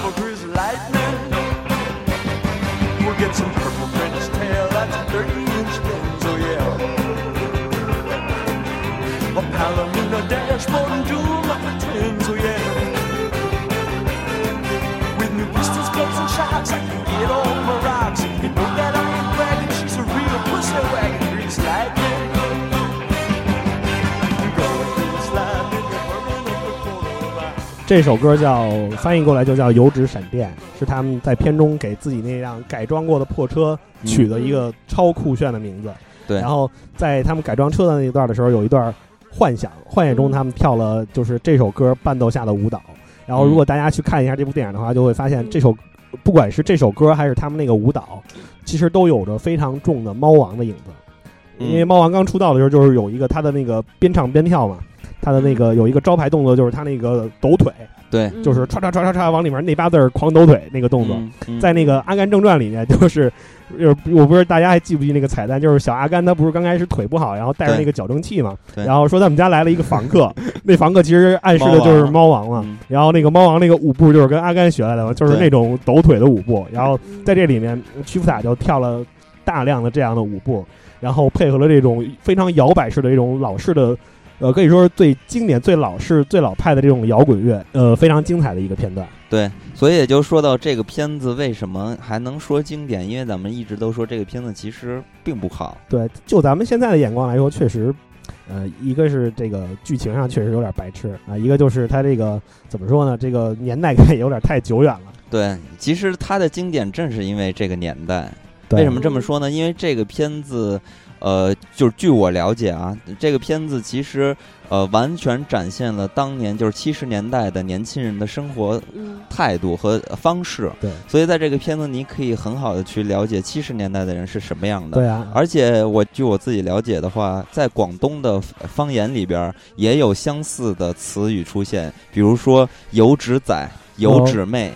for lightning. We'll get some purple French tail, that's a 30 inch lens, oh yeah. A Palomino dashboard and oh yeah. With new and rocks. You know that I ain't bragging, she's a real pussy wagon, 这首歌叫翻译过来就叫《油脂闪电》，是他们在片中给自己那辆改装过的破车取的一个超酷炫的名字。对然后在他们改装车的那一段的时候，有一段幻想，幻想中他们跳了就是这首歌伴奏下的舞蹈。然后如果大家去看一下这部电影的话，就会发现这首不管是这首歌还是他们那个舞蹈，其实都有着非常重的猫王的影子。因为猫王刚出道的时候，就是有一个他的那个边唱边跳嘛，他的那个有一个招牌动作就是他那个抖腿，对，就是唰唰唰唰唰往里面那八字儿狂抖腿那个动作，嗯嗯。在那个《阿甘正传》里面，就是，就是我不知道大家还记不记得那个彩蛋，就是小阿甘他不是刚开始腿不好，然后带着那个矫正器嘛，然后说他们家来了一个房客，[LAUGHS] 那房客其实暗示的就是猫王嘛，嗯。然后那个猫王那个舞步就是跟阿甘学来的嘛，就是那种抖腿的舞步，然后在这里面屈服塔就跳了大量的这样的舞步，然后配合了这种非常摇摆式的这种老式的。呃，可以说是最经典、最老式、最老派的这种摇滚乐，呃，非常精彩的一个片段。对，所以也就说到这个片子为什么还能说经典，因为咱们一直都说这个片子其实并不好。对，就咱们现在的眼光来说，确实，呃，一个是这个剧情上确实有点白痴啊、一个就是它这个怎么说呢？这个年代感有点太久远了。对，其实它的经典正是因为这个年代。对为什么这么说呢？因为这个片子，呃，就是据我了解啊，这个片子其实呃完全展现了当年就是七十年代的年轻人的生活嗯态度和方式。对，所以在这个片子你可以很好的去了解七十年代的人是什么样的。对啊而且我据我自己了解的话，在广东的方言里边也有相似的词语出现，比如说“油纸仔”“油纸妹”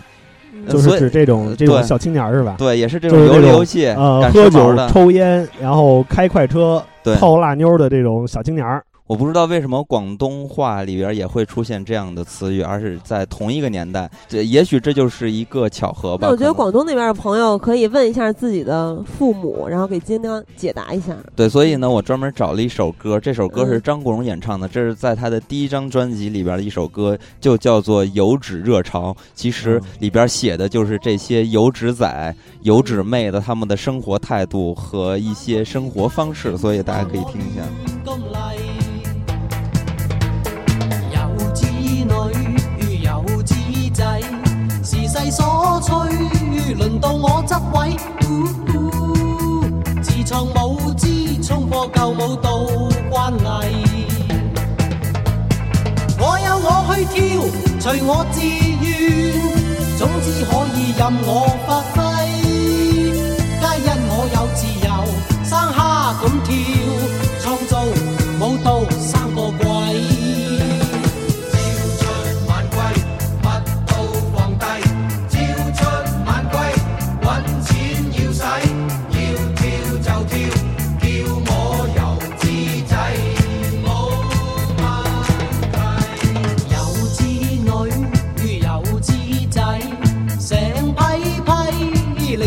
就是指这种呃这种小青年儿是吧？对，也是这种游里游气、呃，喝酒抽烟，然后开快车、泡辣妞的这种小青年儿。我不知道为什么广东话里边也会出现这样的词语，而是在同一个年代，这也许这就是一个巧合吧。那我觉得广东那边的朋友可以问一下自己的父母，然后给金刚解答一下。对，所以呢，我专门找了一首歌，这首歌是嗯张国荣演唱的，这是在他的第一张专辑里边的一首歌，就叫做《油脂热潮》。其实里边写的就是这些油脂仔、油脂妹的他们的生活态度和一些生活方式，所以大家可以听一下。女有子仔，时势所趨，輪到我执位。自创舞姿，冲破旧舞蹈惯例。我有我去跳，随我自愿，总之可以任我发挥。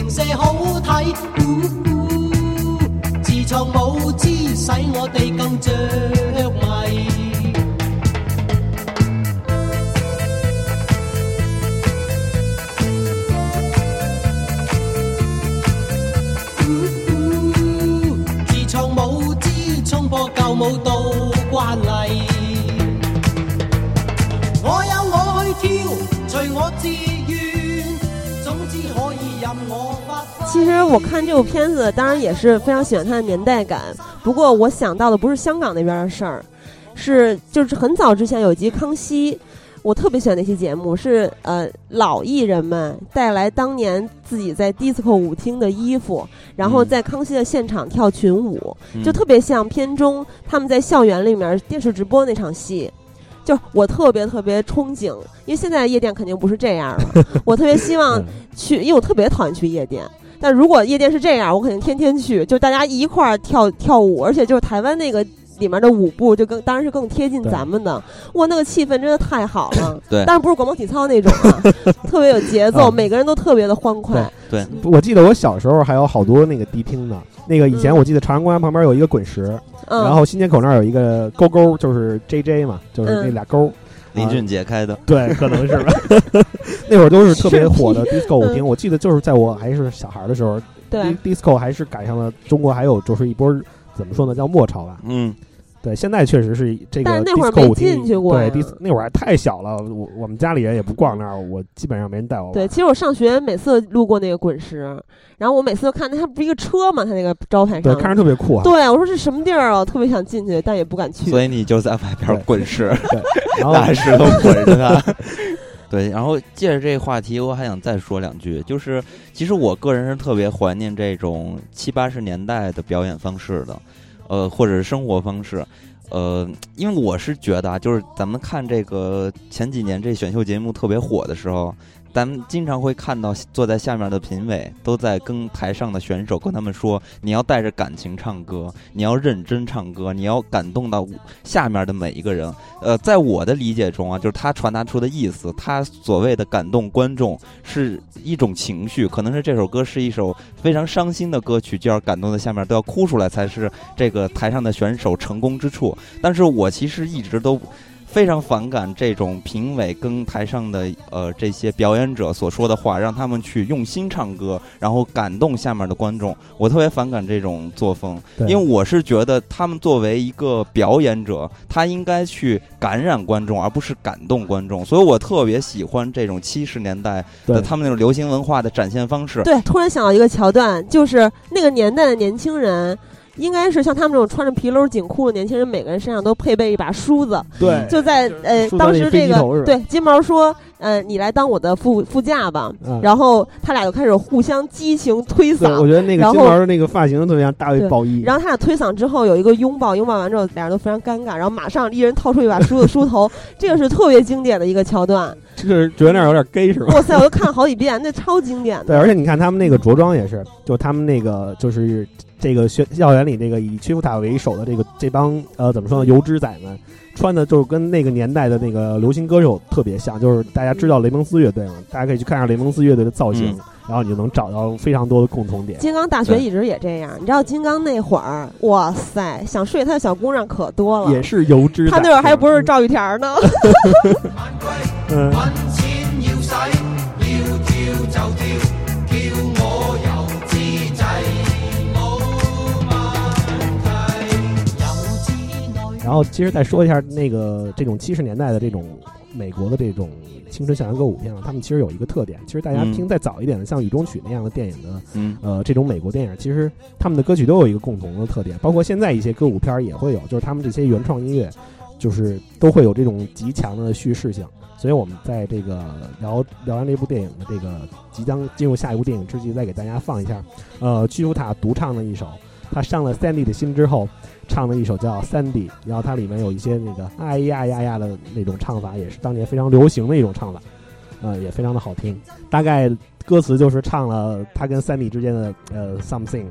零舍好睇。自创舞姿，使我哋更着迷。自创舞姿，冲破舊舞蹈惯例。我有我去跳，隨我自其实我看这部片子，当然也是非常喜欢它的年代感。不过我想到的不是香港那边的事儿，是就是很早之前有一集《康熙》，我特别喜欢那期节目，是呃老艺人们带来当年自己在 disco 舞厅的衣服，然后在康熙的现场跳群舞，嗯就特别像片中他们在校园里面电视直播那場戲。就是我特别特别憧憬，因为现在夜店肯定不是这样了。[LAUGHS] 我特别希望去，因为我特别讨厌去夜店。但如果夜店是这样，我肯定天天去，就大家一块儿跳跳舞，而且就是台湾那个里面的舞步就更当然是更贴近咱们的。哇，那个气氛真的太好了。对但是不是广播体操那种啊，[LAUGHS] 特别有节奏，啊每个人都特别的欢快。对，我记得我小时候还有好多那个迪厅呢。那个以前嗯我记得朝阳公园旁边有一个滚石，嗯，然后新街口那儿有一个勾勾，就是 J J 嘛，就是那嗯俩勾。林俊杰开的，对，可能是吧。[LAUGHS] 那会儿都是特别火的 disco 舞厅，嗯我记得就是在我还是小孩的时候对，，di-，disco 还是赶上了中国还有就是一波怎么说呢，叫末潮吧。嗯，对，现在确实是这个但是那会儿没进去过对呀，dis 那会儿还太小了，我我们家里人也不逛那儿，我基本上没人带我玩。对，其实我上学每次路过那个滚石，然后我每次都看那它不是一个车嘛？它那个招牌对，上，看着特别酷啊。对我说这什么地儿啊？我特别想进去，但也不敢去。所以你就在外边滚石，对，[LAUGHS] 然后拿石头滚着它。对，然后借着这个话题，我还想再说两句，就是其实我个人是特别怀念这种七八十年代的表演方式的，呃，或者是生活方式。呃，因为我是觉得啊，就是咱们看这个前几年这选秀节目特别火的时候，咱们经常会看到坐在下面的评委都在跟台上的选手跟他们说，你要带着感情唱歌，你要认真唱歌，你要感动到下面的每一个人。呃，在我的理解中啊，就是他传达出的意思，他所谓的感动观众是一种情绪，可能是这首歌是一首非常伤心的歌曲，就要感动的下面都要哭出来，才是这个台上的选手成功之处。但是我其实一直都。非常反感这种评委跟台上的呃这些表演者所说的话，让他们去用心唱歌，然后感动下面的观众。我特别反感这种作风，因为我是觉得他们作为一个表演者，他应该去感染观众，而不是感动观众。所以我特别喜欢这种七十年代的他们那种流行文化的展现方式。对，突然想到一个桥段，就是那个年代的年轻人。应该是像他们这种穿着皮褛紧裤的年轻人，每个人身上都配备一把梳子，对，就在呃当时这个对金毛说，呃你来当我的副副驾吧，嗯。然后他俩就开始互相激情推搡，我，觉得那个金毛的那个发型特别像大卫鲍伊。然后他俩推搡之后有一个拥抱，拥抱完之后俩人都非常尴尬，然后马上一人掏出一把梳子梳头，[LAUGHS] 这个是特别经典的一个桥段。这个觉得那儿有点 gay 是吧？哇塞，我都看了好几遍，那超经典的。对，而且你看他们那个着装也是，就他们那个就是这个学校园里这个以屈服塔为首的这个这帮呃怎么说呢油脂仔们，穿的就是跟那个年代的那个流行歌手特别像，就是大家知道雷蒙斯乐队嘛，大家可以去看一下雷蒙斯乐队的造型，嗯然后你就能找到非常多的共同点。金刚大学一直也这样，你知道金刚那会儿，哇塞，想睡他的小姑娘可多了。也是油脂仔，他那会儿还不是赵玉田呢。[LAUGHS] 嗯，然后其实再说一下那个这种七十年代的这种美国的这种青春校园歌舞片啊，他们其实有一个特点，其实大家听再早一点的，像《雨中曲》那样的电影的。嗯呃，这种美国电影，其实他们的歌曲都有一个共同的特点，包括现在一些歌舞片也会有，就是他们这些原创音乐，就是都会有这种极强的叙事性。所以我们在这个聊聊完这部电影的这个即将进入下一部电影之际，再给大家放一下，呃，屈服塔独唱的一首，他上了 Sandy 的心之后，唱的一首叫 Sandy，然后它里面有一些那个哎呀呀呀的那种唱法，也是当年非常流行的一种唱法，呃，也非常的好听。大概歌词就是唱了他跟 Sandy 之间的呃 something。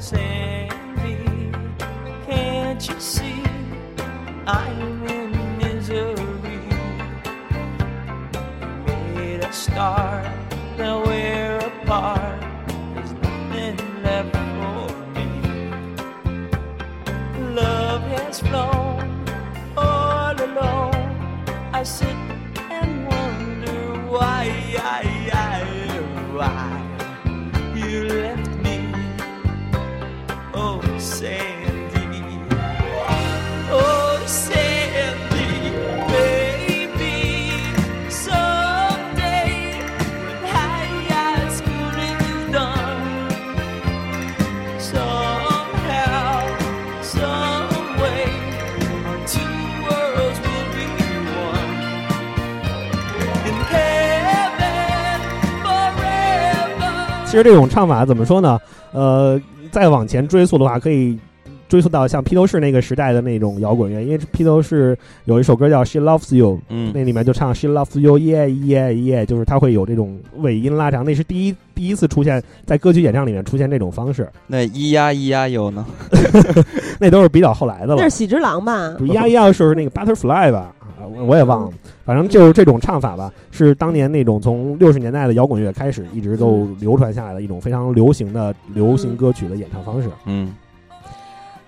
Sandy, now we're apart. There's nothing left for me. Love has flown all alone. I sit and wonder why, why you 其实这种唱法怎么说呢？呃，再往前追溯的话，可以追溯到像披头士那个时代的那种摇滚乐，因为披头士有一首歌叫《She Loves You》，嗯那里面就唱 She loves you, yeah yeah yeah，就是它会有这种尾音拉长，那是第一第一次出现在歌曲演唱里面出现这种方式，那咿呀咿呀有呢？[LAUGHS] 那都是比较后来的了那是。喜之郎吧？不是呀呀是那个 Butterfly 吧？我也忘了，反正就是这种唱法吧，是当年那种从六十年代的摇滚乐开始一直都流传下来的一种非常流行的流行歌曲的演唱方式。嗯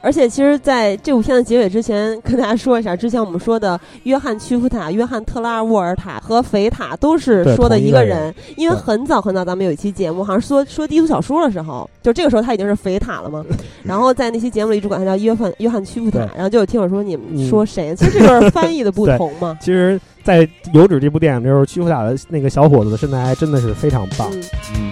而且其实在这部片的结尾之前，跟大家说一下，之前我们说的约翰屈夫塔、约翰特拉沃尔塔和肥塔都是说的一个人人，因为很早很早咱们有一期节目，好像说说低俗小说的时候，就这个时候他已经是肥塔了嘛。[LAUGHS] 然后在那期节目里一直管他叫约翰约翰屈夫塔，然后就有听友说你们嗯说谁？其实这就是翻译的不同嘛。其实，在《油脂》这部电影的时候，屈夫塔的那个小伙子的身材还真的是非常棒。嗯嗯。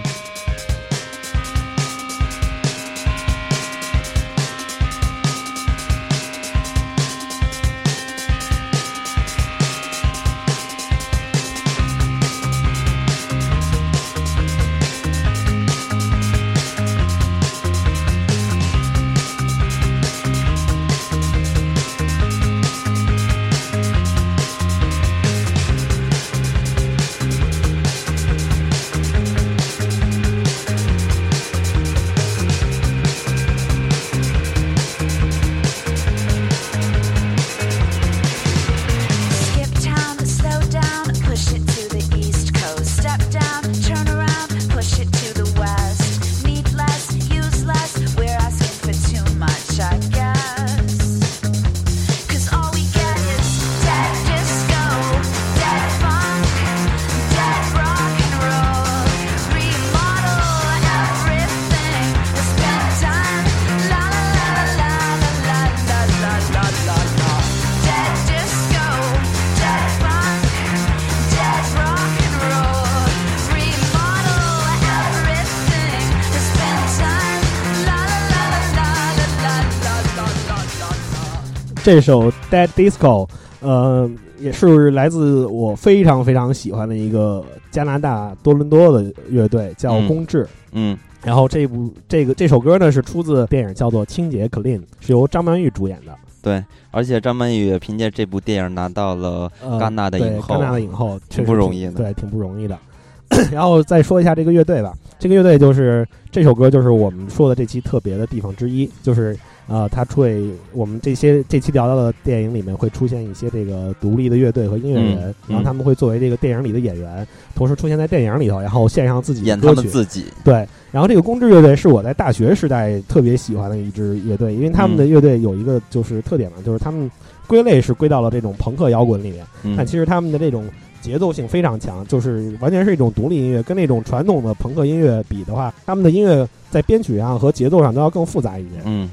这首《Dead Disco》，呃，也是来自我非常非常喜欢的一个加拿大多伦多的乐队，叫嗯公治。嗯然后这部这个这首歌呢是出自电影叫做《清洁 Clean》，是由张曼玉主演的。对，而且张曼玉也凭借这部电影拿到了呃戛纳的影后，戛纳的影后确挺实不容易的。对，挺不容易的。[COUGHS] 然后再说一下这个乐队吧，这个乐队就是这首歌，就是我们说的这期特别的地方之一，就是呃，它会我们这些这期聊到的电影里面会出现一些这个独立的乐队和音乐人，嗯然后他们会作为这个电影里的演员，同时出现在电影里头，然后献上自己演他。们自己。对，然后这个公知乐队是我在大学时代特别喜欢的一支乐队，因为他们的嗯乐队有一个就是特点嘛，就是他们归类是归到了这种朋克摇滚里面，嗯但其实他们的这种节奏性非常强，就是完全是一种独立音乐，跟那种传统的朋克音乐比的话，他们的音乐在编曲上和节奏上都要更复杂一些，嗯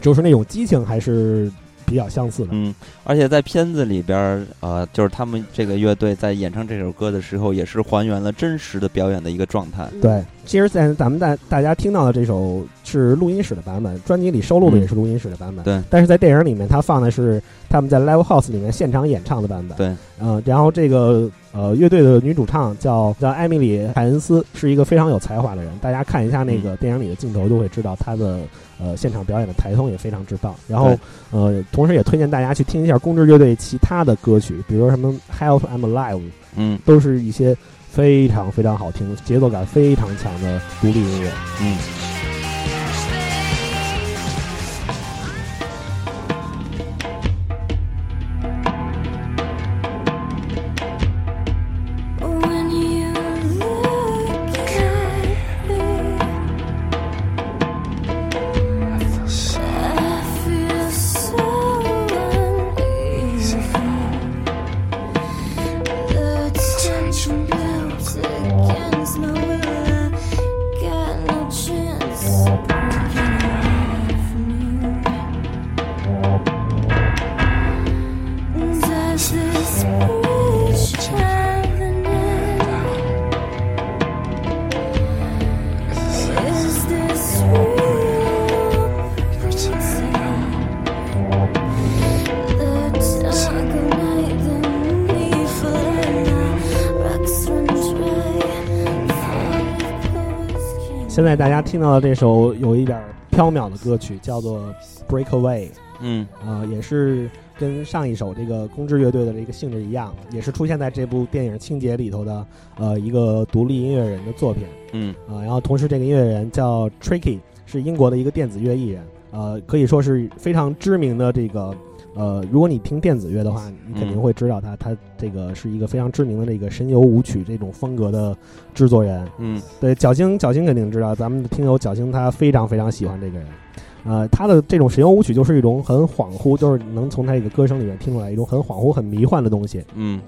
就是那种激情还是比较相似的。嗯，而且在片子里边儿，呃，就是他们这个乐队在演唱这首歌的时候，也是还原了真实的表演的一个状态。对，其实，在咱们大大家听到的这首是录音室的版本，专辑里收录的也是录音室的版本。对但是在电影里面，他放的是他们在 Live House 里面现场演唱的版本。对，嗯、然后这个呃乐队的女主唱叫叫艾米丽·海恩斯，是一个非常有才华的人。大家看一下那个电影里的镜头，就会知道她的呃现场表演的台风也非常之棒。然后呃，同时也推荐大家去听一下公知乐队其他的歌曲，比如说什么《Help I'm Alive》，嗯都是一些非常非常好听、节奏感非常强的独立音乐。嗯。听到的这首有一点飘渺的歌曲，叫做《Breakaway》。嗯呃，也是跟上一首这个公知乐队的这个性质一样，也是出现在这部电影《清洁》里头的呃一个独立音乐人的作品。嗯啊、然后同时这个音乐人叫 Tricky，是英国的一个电子乐艺人，呃，可以说是非常知名的这个。呃，如果你听电子乐的话，你肯定嗯会知道他，他这个是一个非常知名的这个神游舞曲这种风格的制作人。嗯对，角星，角星肯定知道，咱们的听友角星他非常非常喜欢这个人。呃，他的这种神游舞曲就是一种很恍惚，就是能从他这个歌声里面听出来一种很恍惚、很迷幻的东西。嗯，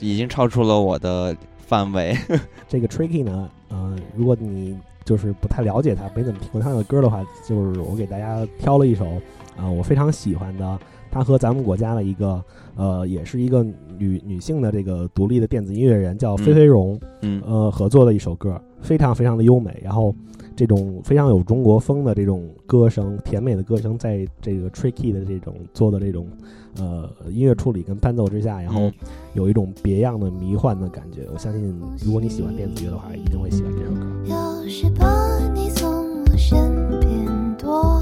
已经超出了我的范围。[LAUGHS] 这个 Tricky 呢，呃，如果你就是不太了解他，没怎么听过他的歌的话，就是我给大家挑了一首啊、我非常喜欢的，他和咱们国家的一个呃，也是一个女女性的这个独立的电子音乐人叫菲菲荣，嗯呃，合作的一首歌，非常非常的优美，然后这种非常有中国风的这种歌声，甜美的歌声，在这个 Tricky 的这种做的这种呃音乐处理跟伴奏之下，然后嗯有一种别样的迷幻的感觉。我相信，如果你喜欢电子乐的话，一定会喜欢这首歌。要是把你从我身边夺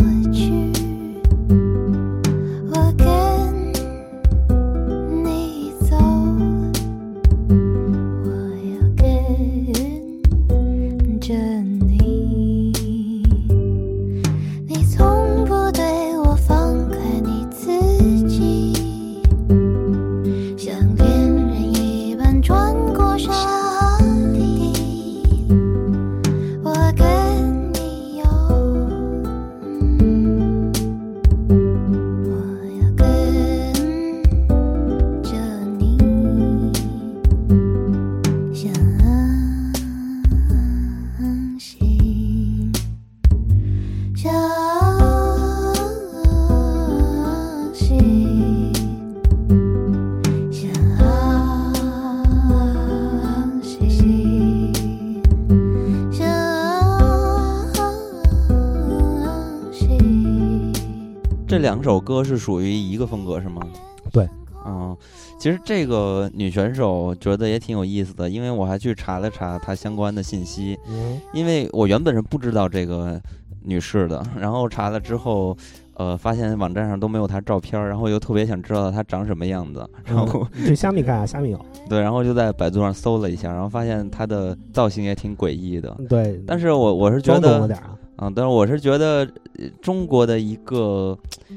首歌是属于一个风格是吗？对，嗯，其实这个女选手觉得也挺有意思的，因为我还去查了查她相关的信息，嗯因为我原本是不知道这个女士的，[LAUGHS] 然后查了之后，呃，发现网站上都没有她照片，然后又特别想知道她长什么样子，然后、去虾米看啊，虾米有。[LAUGHS] 对，然后就在百度上搜了一下，然后发现她的造型也挺诡异的，对，但是我我是觉得。啊，但是我是觉得呃中国的一个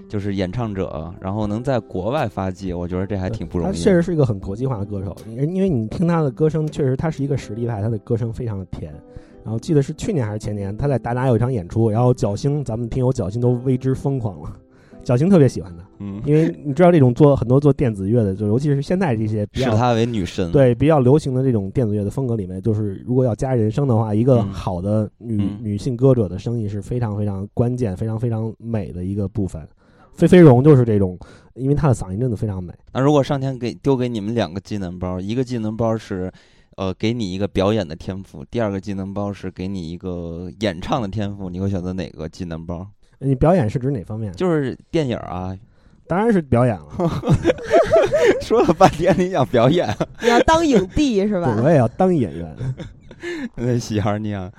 就是演唱者，然后能在国外发迹，我觉得这还挺不容易。他确实是一个很国际化的歌手，因因为你听他的歌声，确实他是一个实力派，他的歌声非常的甜。然后记得是去年还是前年，他在达达有一场演出，然后角星，咱们听友角星都为之疯狂了。角星特别喜欢他，嗯，因为你知道这种做很多做电子乐的，就尤其是现在这些比较视她为女神。，对比较流行的这种电子乐的风格里面，就是如果要加人声的话，一个嗯好的女、嗯女性歌者的声音是非常非常关键、非常非常美的一个部分。菲菲荣就是这种，因为她的嗓音真的非常美。那如果上天给丢给你们两个技能包，一个技能包是，呃，给你一个表演的天赋；第二个技能包是给你一个演唱的天赋，你会选择哪个技能包？你表演是指哪方面？就是电影啊，当然是表演了。[LAUGHS] 说了半天你想表演，[LAUGHS] 你要当影帝是吧对，？我也要当演员。[LAUGHS] 那喜儿你想，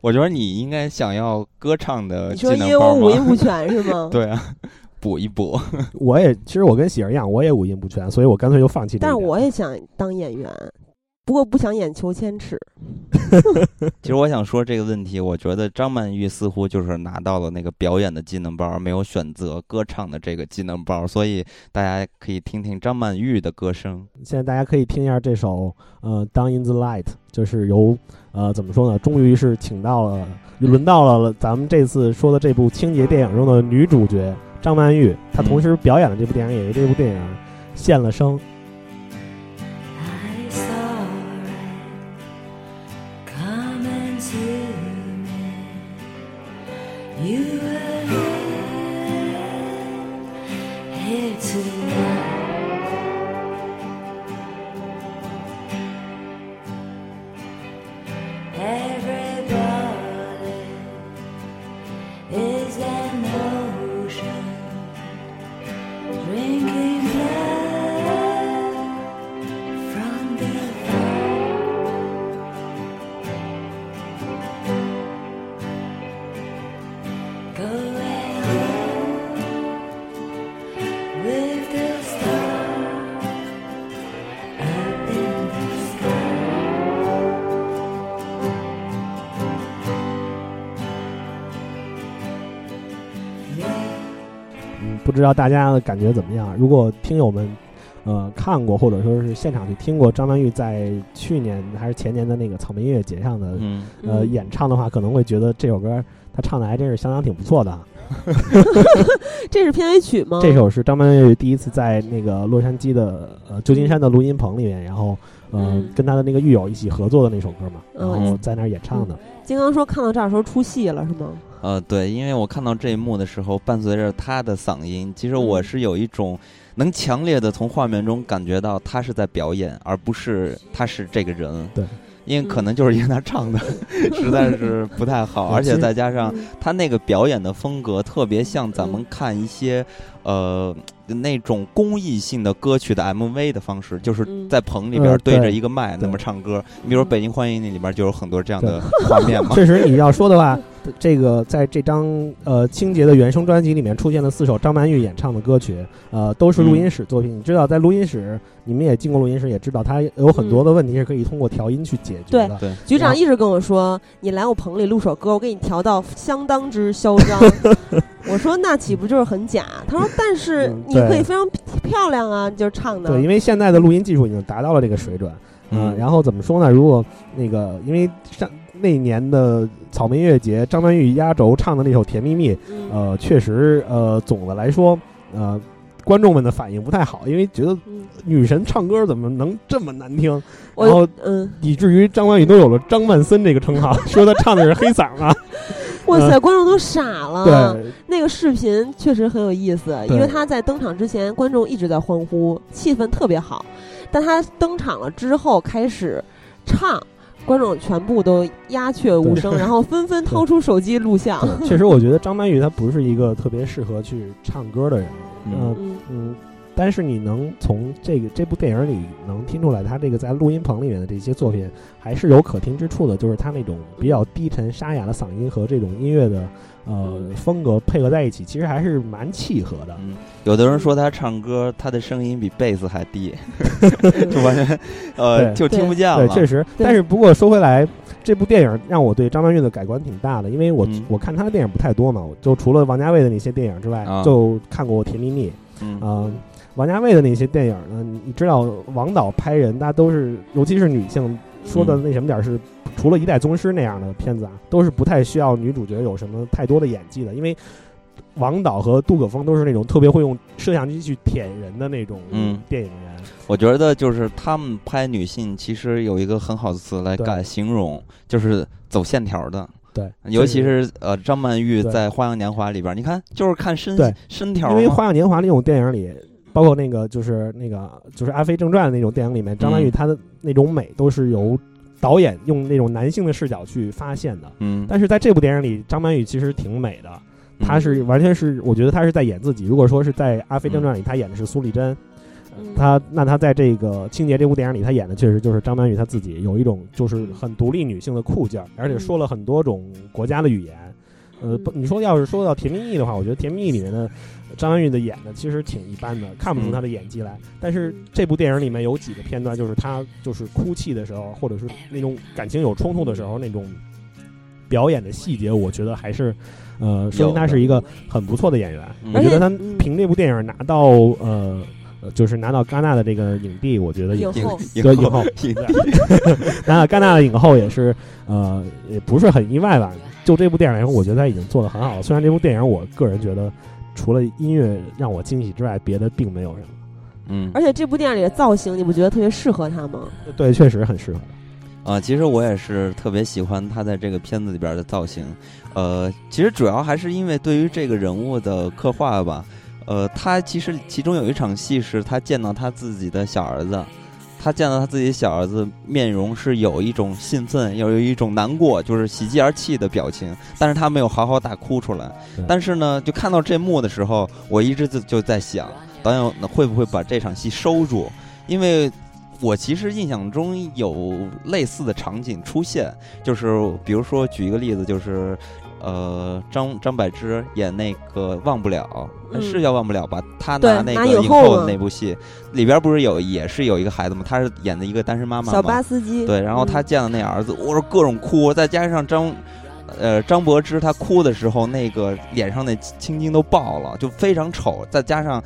我觉得你应该想要歌唱的技你说因？为我五音不全是吗？对啊，补一补。我也其实我跟喜儿一样，我也五音不全，所以我干脆就放弃这但是我也想当演员，不过不想演裘千尺。其实我想说这个问题，我觉得张曼玉似乎就是拿到了那个表演的技能包，没有选择歌唱的这个技能包，所以大家可以听听张曼玉的歌声。现在大家可以听一下这首呃《Down in the Light》，就是由呃怎么说呢，终于是请到了，轮到了咱们这次说的这部清洁电影中的女主角张曼玉，她同时表演了这部电影，也为这部电影献了声。You 不知道大家的感觉怎么样？如果听友们呃看过或者说是现场去听过张曼玉在去年还是前年的那个草莓音乐节上的、嗯呃嗯演唱的话，可能会觉得这首歌她唱的还真是相当挺不错的啊。[LAUGHS] 这是片尾曲吗？这首是张曼玉第一次在那个洛杉矶的呃旧金山的录音棚里面，然后呃、嗯跟她的那个狱友一起合作的那首歌嘛，然嗯后在那儿演唱的。金刚说看到这儿的时候出戏了是吗？呃，对，因为我看到这一幕的时候，伴随着他的嗓音，其实我嗯是有一种能强烈的从画面中感觉到他是在表演，而不是他是这个人。对，因为可能就是因为他唱的 [LAUGHS] 实在是不太好，而且再加上嗯他那个表演的风格特别像咱们嗯看一些呃那种公益性的歌曲的 MV 的方式，就是嗯在棚里呃边对着一个麦那么唱歌。你比如《北京欢迎你》里边就有很多这样的画面嘛。确实，你要说的话，这个在这张呃清洁的原声专辑里面出现了四首张曼玉演唱的歌曲，呃，都是录音室作品。你知道，在录音室，你们也进过录音室，也知道它有很多的问题是可以通过调音去解决的。对，局长一直跟我说，你来我棚里录首歌，我给你调到相当之嚣张。[LAUGHS] 我说那岂不就是很假？他说，但是嗯你可以非常漂亮啊，就是唱的。对，因为现在的录音技术已经达到了这个水准。嗯然后怎么说呢？如果那个，因为上那年的草莓音乐节，张曼玉压轴唱的那首《甜蜜蜜》，嗯呃，确实，呃，总的来说，呃，观众们的反应不太好，因为觉得嗯女神唱歌怎么能这么难听？我然后嗯，以至于张曼玉都有了张曼森这个称号，[LAUGHS] 说她唱的是黑嗓啊。哇塞，观众都傻了。对，那个视频确实很有意思，因为他在登场之前，观众一直在欢呼，气氛特别好。但他登场了之后开始唱，观众全部都鸦雀无声，然后纷纷掏出手机录像。确实，我觉得张曼玉她不是一个特别适合去唱歌的人。嗯嗯，但是你能从这个这部电影里能听出来，她这个在录音棚里面的这些作品还是有可听之处的，就是她那种比较低沉沙哑的嗓音和这种音乐的呃风格配合在一起，其实还是蛮契合的。嗯，有的人说他唱歌，他的声音比贝斯还低，[LAUGHS] 就完全呃就听不见了。对，确实。但是不过说回来，这部电影让我对张曼玉的改观挺大的，因为我、嗯。我看她的电影不太多嘛，我就除了王家卫的那些电影之外，啊。就看过《甜蜜蜜》嗯。啊、王家卫的那些电影呢，你你知道王导拍人，大家都是，尤其是女性，说的嗯。那什么点儿是，除了《一代宗师》那样的片子啊，都是不太需要女主角有什么太多的演技的，因为。王导和杜可风都是那种特别会用摄像机去舔人的那种嗯。电影人，我觉得就是他们拍女性，其实有一个很好的词来对。改形容，就是走线条的。对，尤其是呃张曼玉在《花样年华》里边，你看就是看身对。身条因为《花样年华》那种电影里，包括那个就是那个就是《阿飞正传》的那种电影里面，张曼玉嗯她的那种美都是由导演用那种男性的视角去发现的。嗯，但是在这部电影里，张曼玉其实挺美的，她嗯是完全是我觉得她是在演自己。如果说是在《阿飞正传》里，她演的是苏丽珍。嗯她那她在这个《清洁》这部电影里，她演的确实就是张曼玉她自己，有一种就是很独立女性的酷劲儿，而且说了很多种国家的语言。呃，不，你说要是说到《甜蜜蜜》的话，我觉得《甜蜜蜜》里面的张曼玉的演的其实挺一般的，看不出她的演技来。但是这部电影里面有几个片段，就是她就是哭泣的时候，或者是那种感情有冲突的时候，那种表演的细节，我觉得还是呃，说明她是一个很不错的演员。嗯我觉得她凭这部电影拿到呃。呃就是拿到戛纳的这个影帝，我觉得也影后对影后影 [LAUGHS] 拿到戛纳的影后也是，呃，也不是很意外吧。就这部电影来说，我觉得他已经做得很好了。虽然这部电影，我个人觉得除了音乐让我惊喜之外，别的并没有什么。嗯而且这部电影里的造型，你不觉得特别适合他吗？对，确实很适合。啊，其实我也是特别喜欢他在这个片子里边的造型，呃，其实主要还是因为对于这个人物的刻画吧，呃，他其实其中有一场戏是他见到他自己的小儿子，他见到他自己小儿子面容是有一种兴奋，又有一种难过，就是喜极而泣的表情，但是他没有嚎啕大哭出来。但是呢，就看到这幕的时候，我一直就就在想，导演会不会把这场戏收住？因为我其实印象中有类似的场景出现，就是比如说举一个例子，就是呃张张柏芝演那个忘不了，嗯是叫忘不了吧？她拿那个影后的那部戏里边不是有也是有一个孩子吗？她是演的一个单身妈妈小巴司机，对，然后她嗯见了那儿子，我说各种哭，再加上张呃张柏芝她哭的时候，那个脸上那青筋都爆了，就非常丑，再加上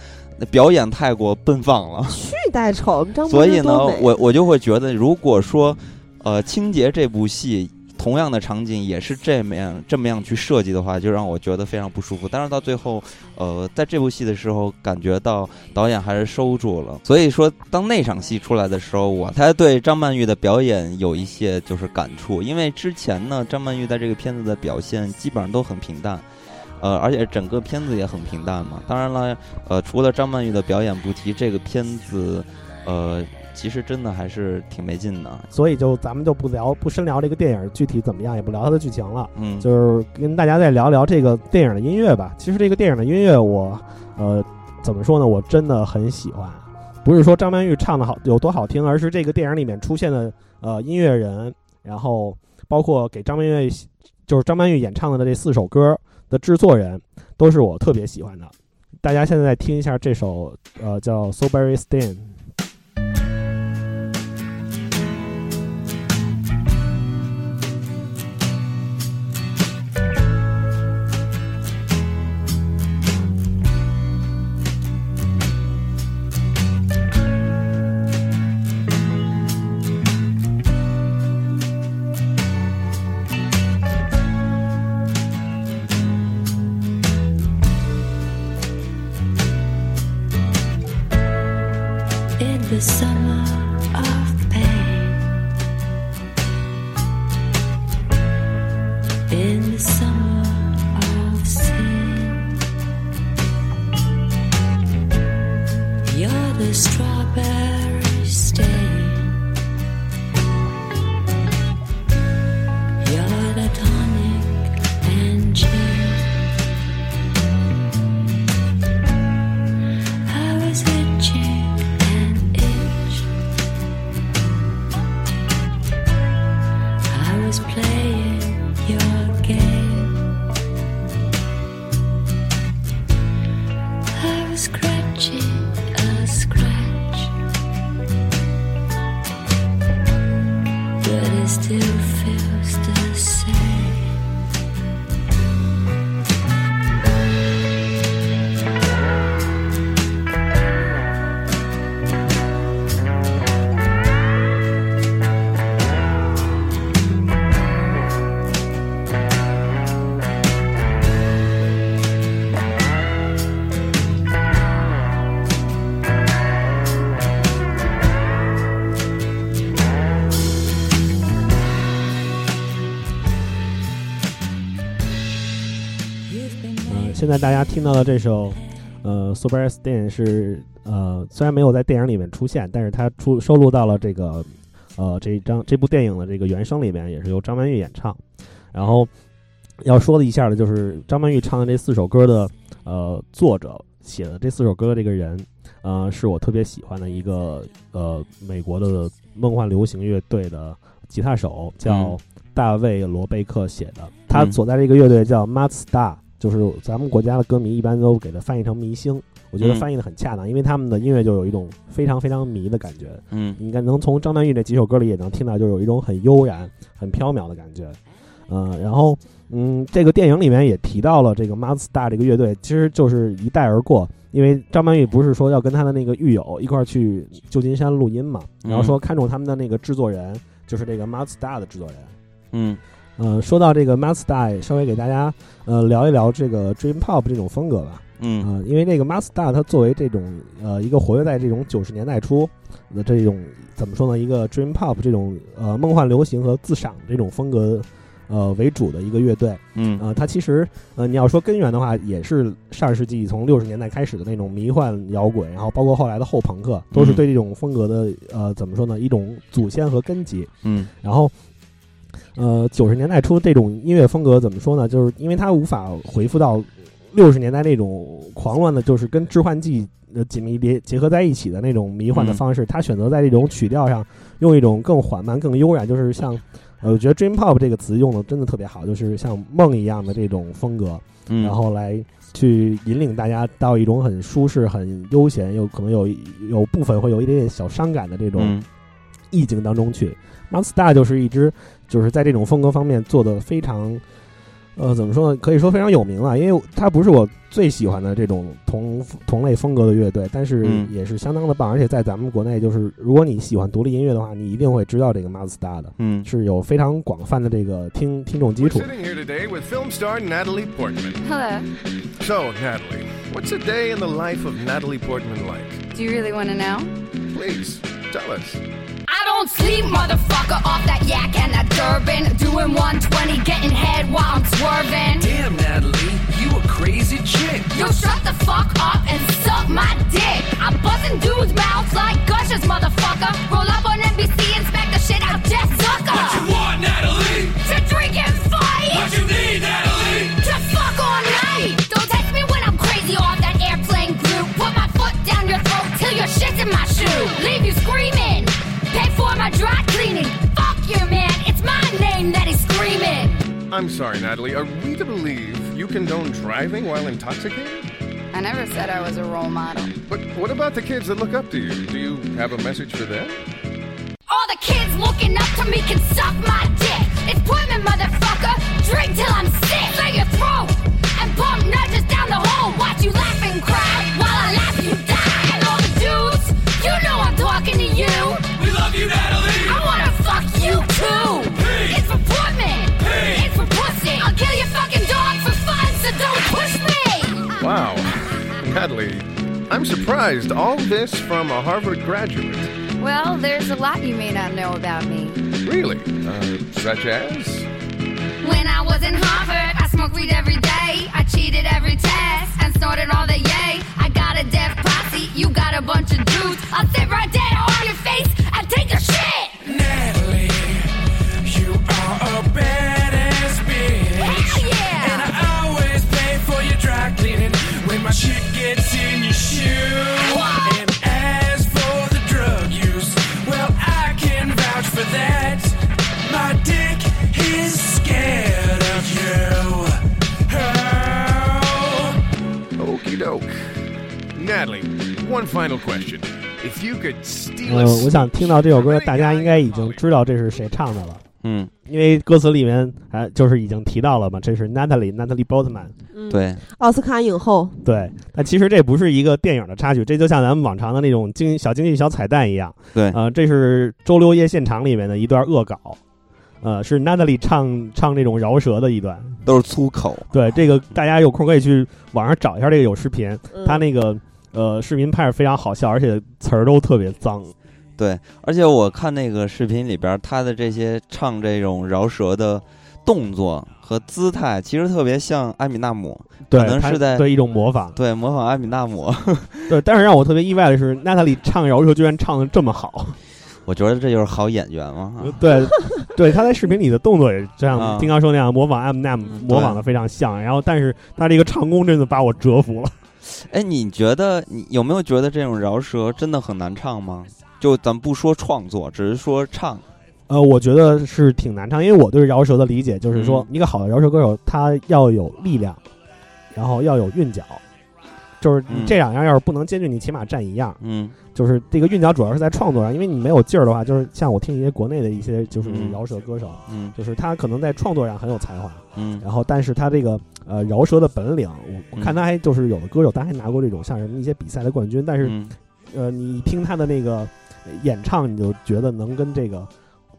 表演太过奔放了，[LAUGHS] 去带丑，张柏所以呢我我就会觉得，如果说呃《清洁》这部戏。同样的场景也是这么样这么样去设计的话，就让我觉得非常不舒服。但是到最后，呃，在这部戏的时候，感觉到导演还是收住了。所以说，当那场戏出来的时候，我才对张曼玉的表演有一些就是感触。因为之前呢，张曼玉在这个片子的表现基本上都很平淡，呃，而且整个片子也很平淡嘛。当然了，呃，除了张曼玉的表演不提，这个片子，呃。其实真的还是挺没劲的，所以就咱们就不聊不深聊这个电影具体怎么样，也不聊它的剧情了。嗯，就是跟大家再聊聊这个电影的音乐吧。其实这个电影的音乐我，呃，怎么说呢？我真的很喜欢。不是说张曼玉唱的好有多好听，而是这个电影里面出现的呃音乐人，然后包括给张曼玉就是张曼玉演唱的这四首歌的制作人，都是我特别喜欢的。大家现在听一下这首呃叫《So Berry Stain》。在大家听到的这首，呃，《Super Stain》是呃，虽然没有在电影里面出现，但是它出收录到了这个呃这一张这部电影的这个原声里面，也是由张曼玉演唱。然后要说的一下的就是张曼玉唱的这四首歌的呃作者写的这四首歌的这个人，呃，是我特别喜欢的一个呃美国的梦幻流行乐队的吉他手，叫嗯大卫·罗贝克写的。他嗯所在这个乐队叫 m a t Star，就是咱们国家的歌迷一般都给它翻译成迷星。我觉得嗯翻译的很恰当，因为他们的音乐就有一种非常非常迷的感觉。嗯你应该能从张曼玉这几首歌里也能听到，就有一种很悠然、很飘渺的感觉。嗯、然后嗯，这个电影里面也提到了这个 m a t Star 这个乐队，其实就是一带而过。因为张曼玉不是说要跟她的那个狱友一块儿去旧金山录音嘛，然后说看中他们的那个制作人就是这个 m a t Star 的制作人。嗯呃，说到这个 m a s t a 稍微给大家呃聊一聊这个 Dream Pop 这种风格吧。嗯呃，因为那个 m a s t a 它作为这种呃一个活跃在这种九十年代初的这种怎么说呢，一个 Dream Pop 这种呃梦幻流行和自赏这种风格呃为主的一个乐队。嗯呃，它其实呃你要说根源的话，也是上世纪从六十年代开始的那种迷幻摇滚，然后包括后来的后朋克，都是嗯对这种风格的呃怎么说呢，一种祖先和根基。嗯然后，呃，九十年代初这种音乐风格怎么说呢？就是因为它无法回复到六十年代那种狂乱的，就是跟致幻剂呃紧密结结合在一起的那种迷幻的嗯方式。他选择在这种曲调上用一种更缓慢、更悠然，就是像呃，我觉得 dream pop 这个词用的真的特别好，就是像梦一样的这种风格，嗯，然后来。去引领大家到一种很舒适、很悠闲，又可能有有部分会有一点点小伤感的这种嗯意境当中去。Monster 就是一支就是在这种风格方面做的非常呃，怎么说呢？可以说非常有名了，因为它不是我最喜欢的这种同同类风格的乐队，但是嗯也是相当的棒。而且在咱们国内，就是如果你喜欢独立音乐的话，你一定会知道这个马自达的，嗯，是有非常广泛的这个听听众基础。Sitting here today with film star Natalie Portman. Hello. So, Natalie, what's a day in the life of Natalie Portman like? Do you really want to know? Please, tell us. Don't sleep, motherfucker, off that yak and that Durban. Doing 120, getting head while I'm swerving. Damn, Natalie, you a crazy chick. Yo, shut the fuck up and suck my dick. I'm buzzing dudes' mouths like gushers, motherfucker. Roll up on NBC and smack the shit out Jeff Zucker. What you want, Natalie? To drink and fight. What you need, Natalie? To fuck all night. Don't text me when I'm crazy off that airplane group. Put my foot down your throat till your shit's in my shoe. Leave you screaming. Pay for my dry cleaning. Fuck you, man. It's my name that he's screaming. I'm sorry, Natalie. Are we to believe you condone driving while intoxicated? I never said I was a role model. But what about the kids that look up to you? Do you have a message for them? All the kids looking up to me can suck my dick. It's Portman, motherfucker. Drink till I'm sick. Clear your throat and bump nudges down the hole. Watch you laugh and cry while I laugh you die. And all the dudes, you know I'm talking to you. You. Hey. It's for Portman. Hey. It's for pussy. I'll kill your fucking dog for fun, so don't push me. Wow. Natalie, I'm surprised. All this from a Harvard graduate. Well, there's a lot you may not know about me. Really? Uh, such as? When I was in Harvard, I smoked weed every day. I cheated every test and snorted all the yay. I got a deaf posse, you got a bunch of dudes. I'll sit right there on your face and take a shit. for your dry cleaning when my shit gets in your shoe. What? And as for the drug use, well, I can vouch for that. My dick is scared of you. Oh. Okie doke. Natalie, one final question. If you could steal 呃 a，我想听到这首歌，大家应该已经知道这是谁唱的了， 嗯，因为歌词里面还就是已经提到了嘛，这是 Natalie Natalie Portman。嗯，对，奥斯卡影后，对，但其实这不是一个电影的插曲，这就像咱们往常的那种经小经济、小彩蛋一样。对呃，这是周六夜现场里面的一段恶搞，呃，是 Natalie 唱唱这种饶舌的一段。都是粗口。对，这个大家有空可以去网上找一下这个有视频，嗯他那个呃视频拍的非常好笑，而且词儿都特别脏。对，而且我看那个视频里边，他的这些唱这种饶舌的动作和姿态，其实特别像艾米纳姆，对，可能是在对一种模仿。对模仿艾米纳姆。[LAUGHS] 对，但是让我特别意外的是，Natalie 唱饶舌居然唱的这么好。[LAUGHS] 我觉得这就是好演员嘛。对，对，他在视频里的动作也是这样，啊丁刚说那样模仿 Eminem，模仿的非常像。然后，但是他这个唱功真的把我折服了。哎，你觉得你有没有觉得这种饶舌真的很难唱吗？就咱不说创作，只是说唱。呃，我觉得是挺难唱，因为我对饶舌的理解就是说，嗯。一个好的饶舌歌手他要有力量，然后要有韵脚，就是这两样要是不能兼具，你起码占一样。嗯。就是这个韵脚主要是在创作上，因为你没有劲儿的话，就是像我听一些国内的一些就是嗯。饶舌歌手，嗯。就是他可能在创作上很有才华，嗯然后但是他这个呃饶舌的本领，我我看嗯他还就是有的歌手他还拿过这种像什么一些比赛的冠军，但是、嗯。呃你听他的那个演唱，你就觉得能跟这个。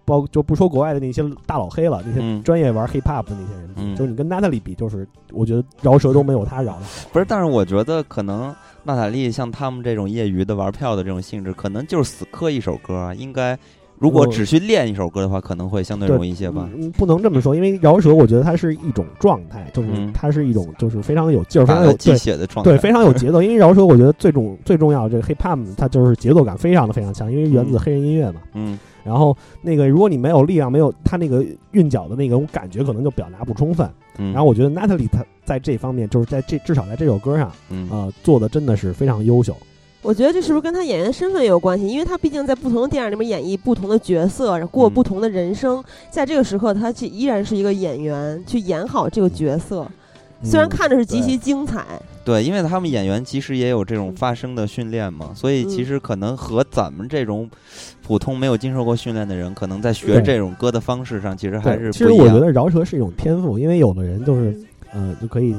包就不说国外的那些大老黑了，那些嗯专业玩 hip hop 的那些人，嗯就是你跟 Natalie 比，就是我觉得饶舌都没有他饶的好。不是，但是我觉得可能娜塔莉像他们这种业余的玩票的这种性质，可能就是死磕一首歌啊。应该如果只去练一首歌的话，可能会相对容易一些吧。嗯，不能这么说，因为饶舌我觉得它是一种状态，就是嗯它是一种就是非常有劲儿、非常有对血的状态对，非常有节奏。因为饶舌我觉得最重最重要，这个 hip hop 它就是节奏感非常的非常强，因为源自嗯黑人音乐嘛。嗯然后那个如果你没有力量，没有他那个韵脚的那种感觉，可能就表达不充分。嗯，然后我觉得 Natalie 她在这方面，就是在这至少在这首歌上，嗯呃，做的真的是非常优秀。我觉得这是不是跟他演员身份也有关系？因为他毕竟在不同的电影里面演绎不同的角色，过不同的人生，在这个时刻，他依然是一个演员，去演好这个角色。虽然嗯看着是极其精彩，对，因为他们演员其实也有这种发声的训练嘛，所以其实可能和咱们这种普通没有经受过训练的人，可能在学这种歌的方式上，其实还是不一样。其实我觉得饶舌是一种天赋，因为有的人就是呃就可以。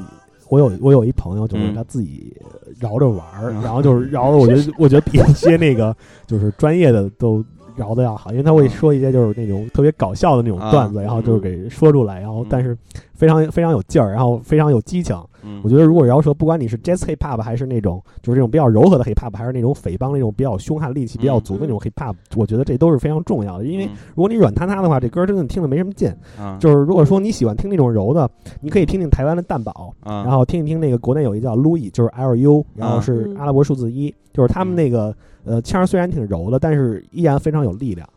我有我有一朋友，就是嗯。他自己饶着玩儿，然后就是饶的，我觉得我觉得比一些那个就是专业的都饶的要好，因为他会说一些就是那种特别搞笑的那种段子，啊然后就是给说出来，然后但是非常非常有劲儿，然后非常有激情。嗯我觉得如果饶舌，不管你是 jazz hip hop 还是那种就是这种比较柔和的 hip hop，还是那种匪帮那种比较凶悍、力气比较足的那种 hip hop，我觉得这都是非常重要的。因为如果你软塌塌的话，这歌真的听着没什么劲。啊就是如果说你喜欢听那种柔的，你可以听听台湾的蛋堡，啊然后听一听那个国内有一叫 Louis，就是 L U，然后是阿拉伯数字一，就是他们那个呃腔儿虽然挺柔的，但是依然非常有力量。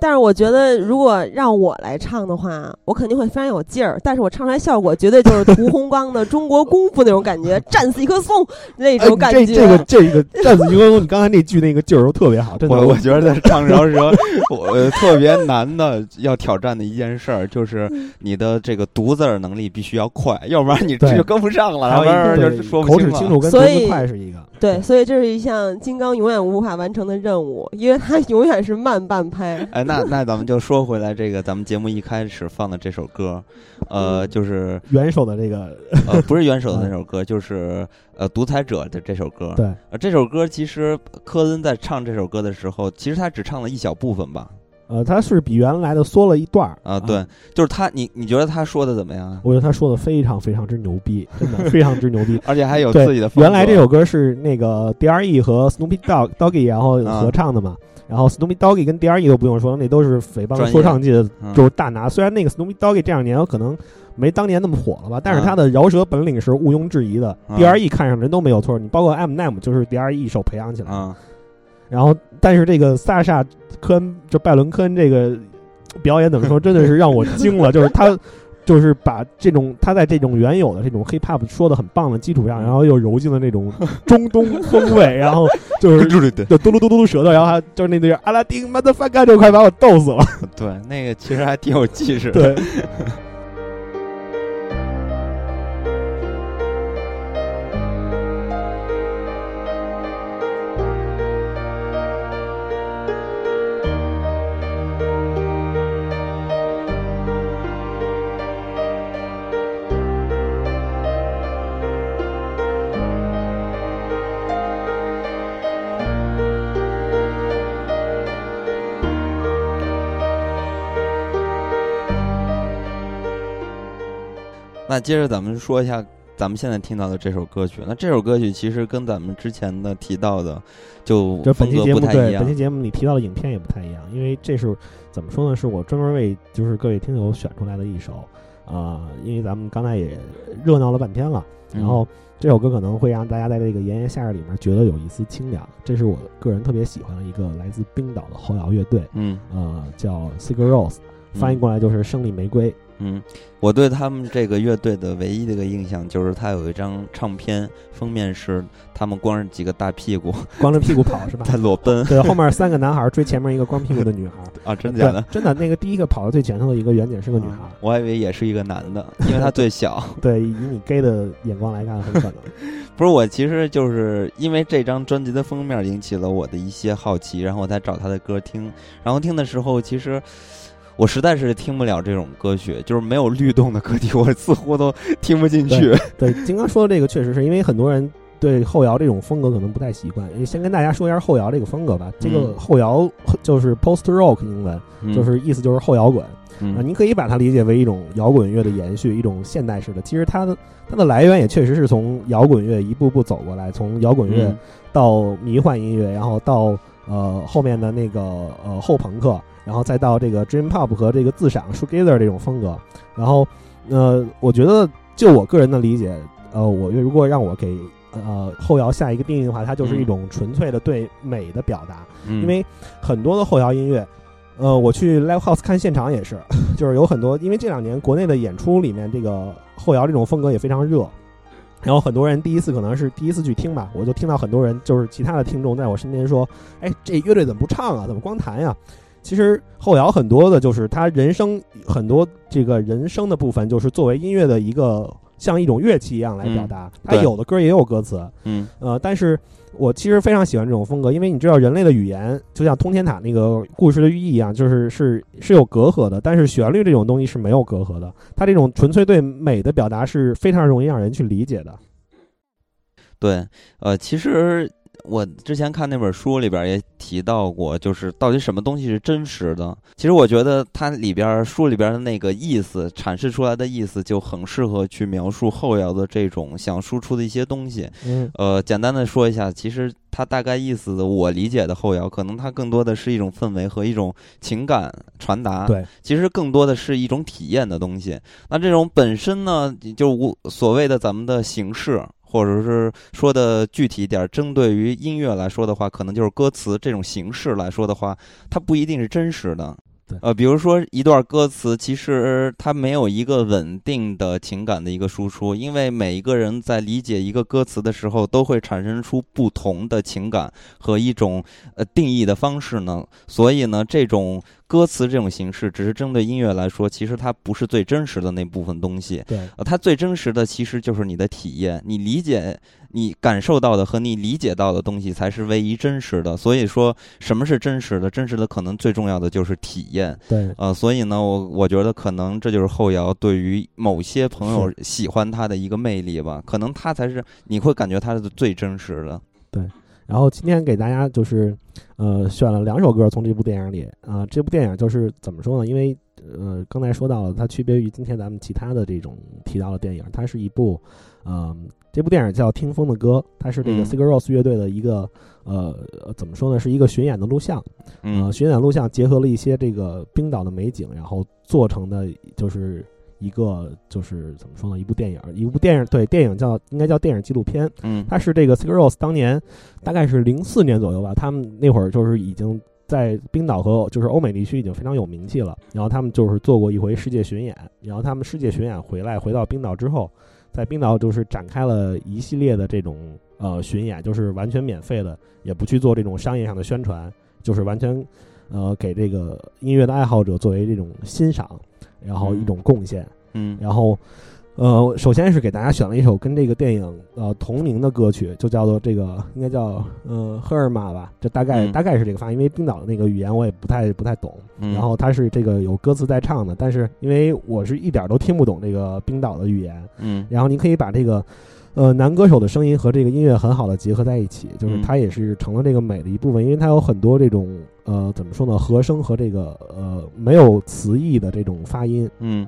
但是我觉得，如果让我来唱的话，我肯定会非常有劲儿，但是我唱出来效果绝对就是屠洪刚的中国功夫那种感觉，战死一棵松那种感觉。哎这这个这个战死一棵松，你刚才那句那个劲儿都特别好，真的。我我觉得唱饶舌，我呃特别难的要挑战的一件事儿，就是你的这个读字儿能力必须要快，要不然你这就跟不上了，然一个就说不口齿了清楚跟读所以字快是一个。对，所以这是一项金刚永远无法完成的任务，因为它永远是慢半拍。[LAUGHS] 哎，那那咱们就说回来，这个咱们节目一开始放的这首歌，呃，就是元首的这个呃，不是元首的 [LAUGHS] 那首歌，就是呃独裁者的这首歌。对呃，这首歌其实科恩在唱这首歌的时候，其实他只唱了一小部分吧。呃，他是比原来的缩了一段儿啊，对，就是他，你你觉得他说的怎么样啊？我觉得他说的非常非常之牛逼，真的非常之牛逼，[LAUGHS] 而且还有自己的原来这首歌是那个 D.R.E 和 Snoopy Dogg Doggy 然后啊合唱的嘛。然后 Snoopy Doggy 跟 D.R.E 都不用说，那都是匪帮说唱界的嗯就是大拿。虽然那个 Snoopy Doggy 这两年可能没当年那么火了吧，但是啊他的饶舌本领是毋庸置疑的。啊 D.R.E 看上人都没有错，你包括 Eminem 就是 D.R.E 一手培养起来然后，但是这个萨沙科恩，就拜伦科恩这个表演怎么说，真的是让我惊了。就是他，就是把这种他在这种原有的这种 hip hop 说的很棒的基础上，然后又揉进了那种中东风味，然后就是 [LAUGHS] 就嘟噜嘟噜嘟噜舌头，然后还就是那对阿拉丁 motherfucker 就快把我逗死了。[LAUGHS] 对，那个其实还挺有气势的。对。那接着咱们说一下咱们现在听到的这首歌曲。那这首歌曲其实跟咱们之前的提到的就就本风格期节目不太一样对本期。节目你提到的影片也不太一样，因为这是怎么说呢？是我专门为就是各位听友选出来的一首啊、因为咱们刚才也热闹了半天了，然后这首歌可能会让大家在这个炎炎夏日里面觉得有一丝清凉。这是我个人特别喜欢的一个来自冰岛的后摇乐队，嗯，呃，叫 Cigar Rose，翻译过来就是胜利玫瑰。嗯，我对他们这个乐队的唯一的一个印象就是他有一张唱片封面是他们光着几个大屁股，[LAUGHS] 光着屁股跑是吧？在裸奔。对，后面三个男孩追前面一个光屁股的女孩啊，真的假的？真的，那个第一个跑到最前头的一个远景是个女孩。我还以为也是一个男的，因为他最小。[LAUGHS] 对，以你 gay 的眼光来看，很可能。[LAUGHS] 不是我，其实就是因为这张专辑的封面引起了我的一些好奇，然后我才找他的歌听。然后听的时候，其实我实在是听不了这种歌曲，就是没有律动的歌体，[LAUGHS] 我似乎都听不进去。对，对金刚说的这个确实是因为很多人对后摇这种风格可能不太习惯。先跟大家说一下后摇这个风格吧。这个嗯后摇就是 post rock 英文，嗯就是意思就是后摇滚。嗯啊，您可以把它理解为一种摇滚乐的延续，一种现代式的。其实它的它的来源也确实是从摇滚乐一步步走过来，从摇滚乐嗯到迷幻音乐，然后到呃后面的那个呃后朋克，然后再到这个 dream pop 和这个自赏 shoegazer 这种风格。然后呃，我觉得就我个人的理解，呃，我如果让我给呃后摇下一个定义的话，它就是一嗯种纯粹的对美的表达，嗯因为很多的后摇音乐。呃，我去 live house 看现场也是，[LAUGHS] 就是有很多，因为这两年国内的演出里面，这个后摇这种风格也非常热，然后很多人第一次可能是第一次去听吧，我就听到很多人就是其他的听众在我身边说，哎，这乐队怎么不唱啊？怎么光弹呀？其实后摇很多的就是他人生很多这个人生的部分，就是作为音乐的一个像一种乐器一样来表达。它对有的歌也有歌词，嗯呃，但是我其实非常喜欢这种风格，因为你知道人类的语言就像通天塔那个故事的寓意一样，就是是是有隔阂的，但是旋律这种东西是没有隔阂的，它这种纯粹对美的表达是非常容易让人去理解的。对，呃，其实我之前看那本书里边也提到过，就是到底什么东西是真实的。其实我觉得它里边书里边的那个意思阐释出来的意思，就很适合去描述后摇的这种想输出的一些东西。嗯呃，简单的说一下，其实它大概意思的，我理解的后摇，可能它更多的是一种氛围和一种情感传达。对，其实更多的是一种体验的东西。那这种本身呢，就无所谓的咱们的形式。或者是说的具体一点，针对于音乐来说的话，可能就是歌词这种形式来说的话，它不一定是真实的。呃，比如说一段歌词，其实它没有一个稳定的情感的一个输出，因为每一个人在理解一个歌词的时候，都会产生出不同的情感和一种呃定义的方式呢。所以呢，这种歌词这种形式，只是针对音乐来说，其实它不是最真实的那部分东西。对，呃，它最真实的其实就是你的体验，你理解、你感受到的和你理解到的东西才是唯一真实的。所以说，什么是真实的？真实的可能最重要的就是体验。对，呃，所以呢，我我觉得可能这就是后摇对于某些朋友喜欢他的一个魅力吧。可能他才是你会感觉他是最真实的。对，然后今天给大家就是呃选了两首歌从这部电影里啊、这部电影就是怎么说呢？因为呃刚才说到了，它区别于今天咱们其他的这种提到的电影，它是一部呃这部电影叫《听风的歌》，它是这个嗯 Sigur Rós 乐队的一个呃呃怎么说呢？是一个巡演的录像，嗯呃巡演录像结合了一些这个冰岛的美景，然后做成的就是。一个就是怎么说呢？一部电影，一部电影，对，电影叫应该叫电影纪录片。嗯它是这个 Sigur Rós 当年大概是零四年左右吧，他们那会儿就是已经在冰岛和就是欧美地区已经非常有名气了。然后他们就是做过一回世界巡演，然后他们世界巡演回来，回到冰岛之后，在冰岛就是展开了一系列的这种呃巡演，就是完全免费的，也不去做这种商业上的宣传，就是完全呃给这个音乐的爱好者作为这种欣赏，然后一种贡献。嗯然后，呃，首先是给大家选了一首跟这个电影呃同名的歌曲，就叫做这个应该叫呃赫尔玛吧，这大概、嗯大概是这个发音，因为冰岛的那个语言我也不太不太懂。嗯然后它是这个有歌词在唱的，但是因为我是一点儿都听不懂这个冰岛的语言，嗯然后你可以把这个。呃，男歌手的声音和这个音乐很好的结合在一起，就是嗯它也是成了这个美的一部分，因为它有很多这种呃怎么说呢，和声和这个呃没有词义的这种发音，嗯，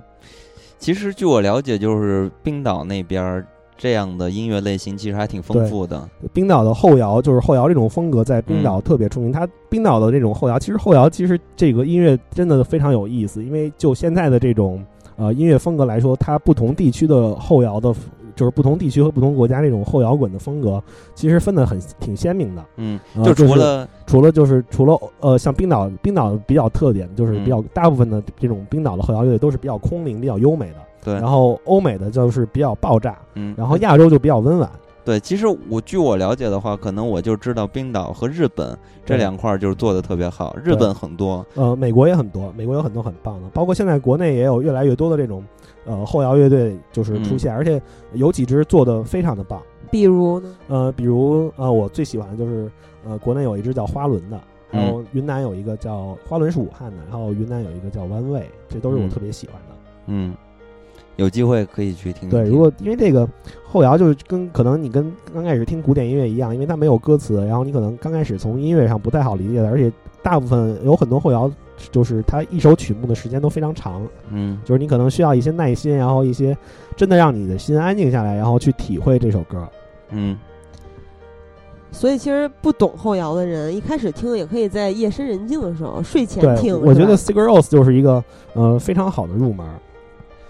其实据我了解，就是冰岛那边儿这样的音乐类型其实还挺丰富的。冰岛的后摇就是后摇这种风格，在冰岛嗯特别出名。它冰岛的这种后摇，其实后摇其实这个音乐真的非常有意思，因为就现在的这种呃音乐风格来说，它不同地区的后摇的，就是不同地区和不同国家这种后摇滚的风格，其实分的很挺鲜明的。嗯，呃就除了除了就是除了呃，像冰岛，冰岛比较特点就是比较、嗯大部分的这种冰岛的后摇乐队都是比较空灵、比较优美的。对然后欧美的就是比较爆炸，嗯然后亚洲就比较温婉。对，其实我据我了解的话，可能我就知道冰岛和日本这两块儿就是做的特别好，日本很多。呃，美国也很多，美国有很多很棒的，包括现在国内也有越来越多的这种呃后摇乐队就是出现，而且有几支做的非常的棒。比如呢？呃，比如呃，我最喜欢的就是呃，国内有一支叫花轮的，然后云南有一个叫花轮是武汉的，然后云南有一个叫弯位，这都是我嗯特别喜欢的。嗯，有机会可以去听听。对，如果因为这个后摇就是跟可能你跟刚开始听古典音乐一样，因为它没有歌词，然后你可能刚开始从音乐上不太好理解的，而且大部分有很多后摇就是它一首曲目的时间都非常长，嗯就是你可能需要一些耐心，然后一些真的让你的心安静下来，然后去体会这首歌。嗯，所以其实不懂后摇的人，一开始听也可以在夜深人静的时候、睡前对听。，我觉得是吧 Sigur Rós 就是一个呃非常好的入门。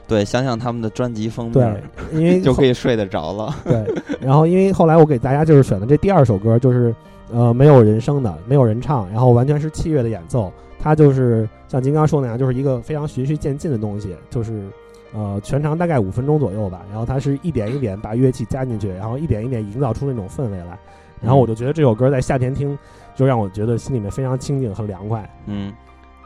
对，想想他们的专辑封面对，因为 [LAUGHS] 就可以睡得着了。[LAUGHS] 对，然后因为后来我给大家就是选的这第二首歌，就是呃没有人声的，没有人唱，然后完全是器乐的演奏。它就是像金刚说那样，就是一个非常循序渐进的东西，就是呃全长大概五分钟左右吧。然后它是一点一点把乐器加进去，然后一点一点营造出那种氛围来。然后我就觉得这首歌在夏天听，就让我觉得心里面非常清静和凉快。嗯，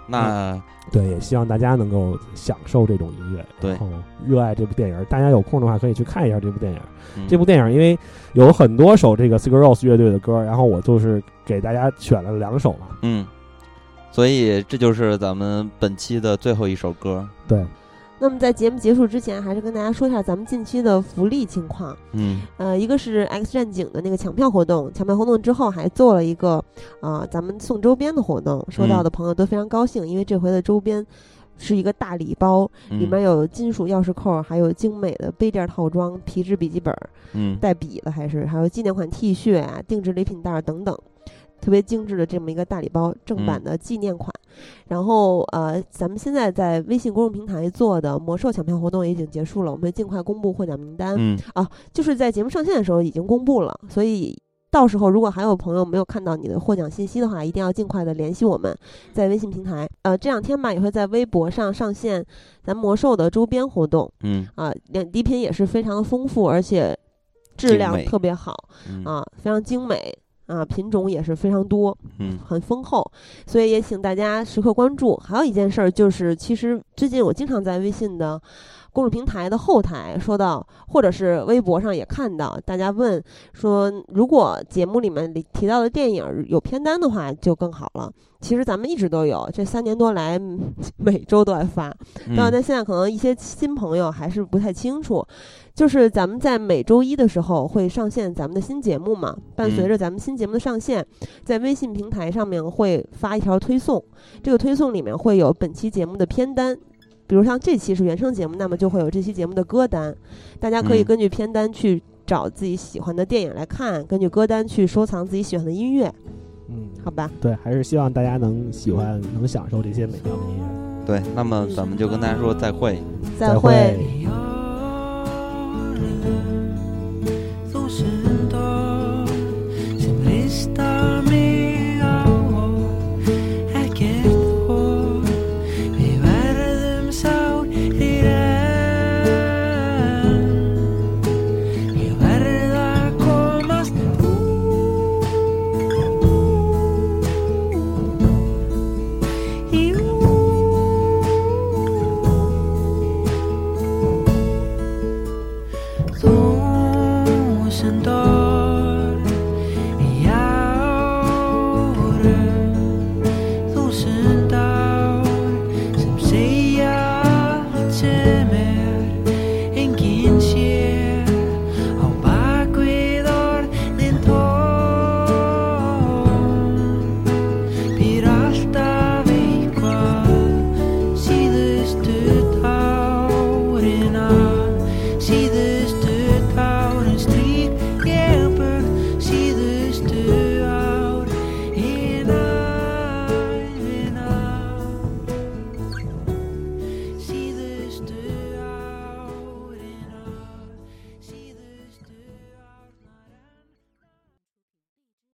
那对，也希望大家能够享受这种音乐，对然后热爱这部电影。大家有空的话可以去看一下这部电影。嗯这部电影因为有很多首这个 s i g a r o s 乐队的歌，然后我就是给大家选了两首嘛。嗯，所以这就是咱们本期的最后一首歌。对，那么在节目结束之前，还是跟大家说一下咱们近期的福利情况。嗯呃，一个是 X 战警的那个抢票活动，抢票活动之后还做了一个啊、咱们送周边的活动，收到的朋友都非常高兴，因为这回的周边是一个大礼包，里嗯面有金属钥匙扣，还有精美的杯垫套装、皮质笔记本，嗯带笔的还是还有纪念款 T 恤啊、定制礼品袋儿等等。特别精致的这么一个大礼包，正版的纪念款。然后呃，咱们现在在微信公众平台做的魔兽抢票活动也已经结束了，我们会尽快公布获奖名单。嗯啊，就是在节目上线的时候已经公布了，所以到时候如果还有朋友没有看到你的获奖信息的话，一定要尽快的联系我们，在微信平台。呃，这两天吧也会在微博上上线咱魔兽的周边活动。嗯啊，两礼品也是非常的丰富，而且质量特别好嗯啊，非常精美。啊，品种也是非常多，嗯很丰厚，所以也请大家时刻关注。还有一件事儿就是，其实最近我经常在微信的公众平台的后台说到，或者是微博上也看到，大家问说，如果节目里面里提到的电影儿有片单的话，就更好了。其实咱们一直都有，这三年多来嗯 [LAUGHS] 每周都在发，嗯但但现在可能一些新朋友还是不太清楚，就是咱们在每周一的时候会上线咱们的新节目嘛，伴随着咱们新节目的上线，在微信平台上面会发一条推送，这个推送里面会有本期节目的片单。比如像这期是原声节目那么就会有这期节目的歌单大家可以根据片单去找自己喜欢的电影来看根据歌单去收藏自己喜欢的音乐。嗯好吧。对还是希望大家能喜欢能享受这些美妙的音乐。对那么咱们就跟大家说再会。再会。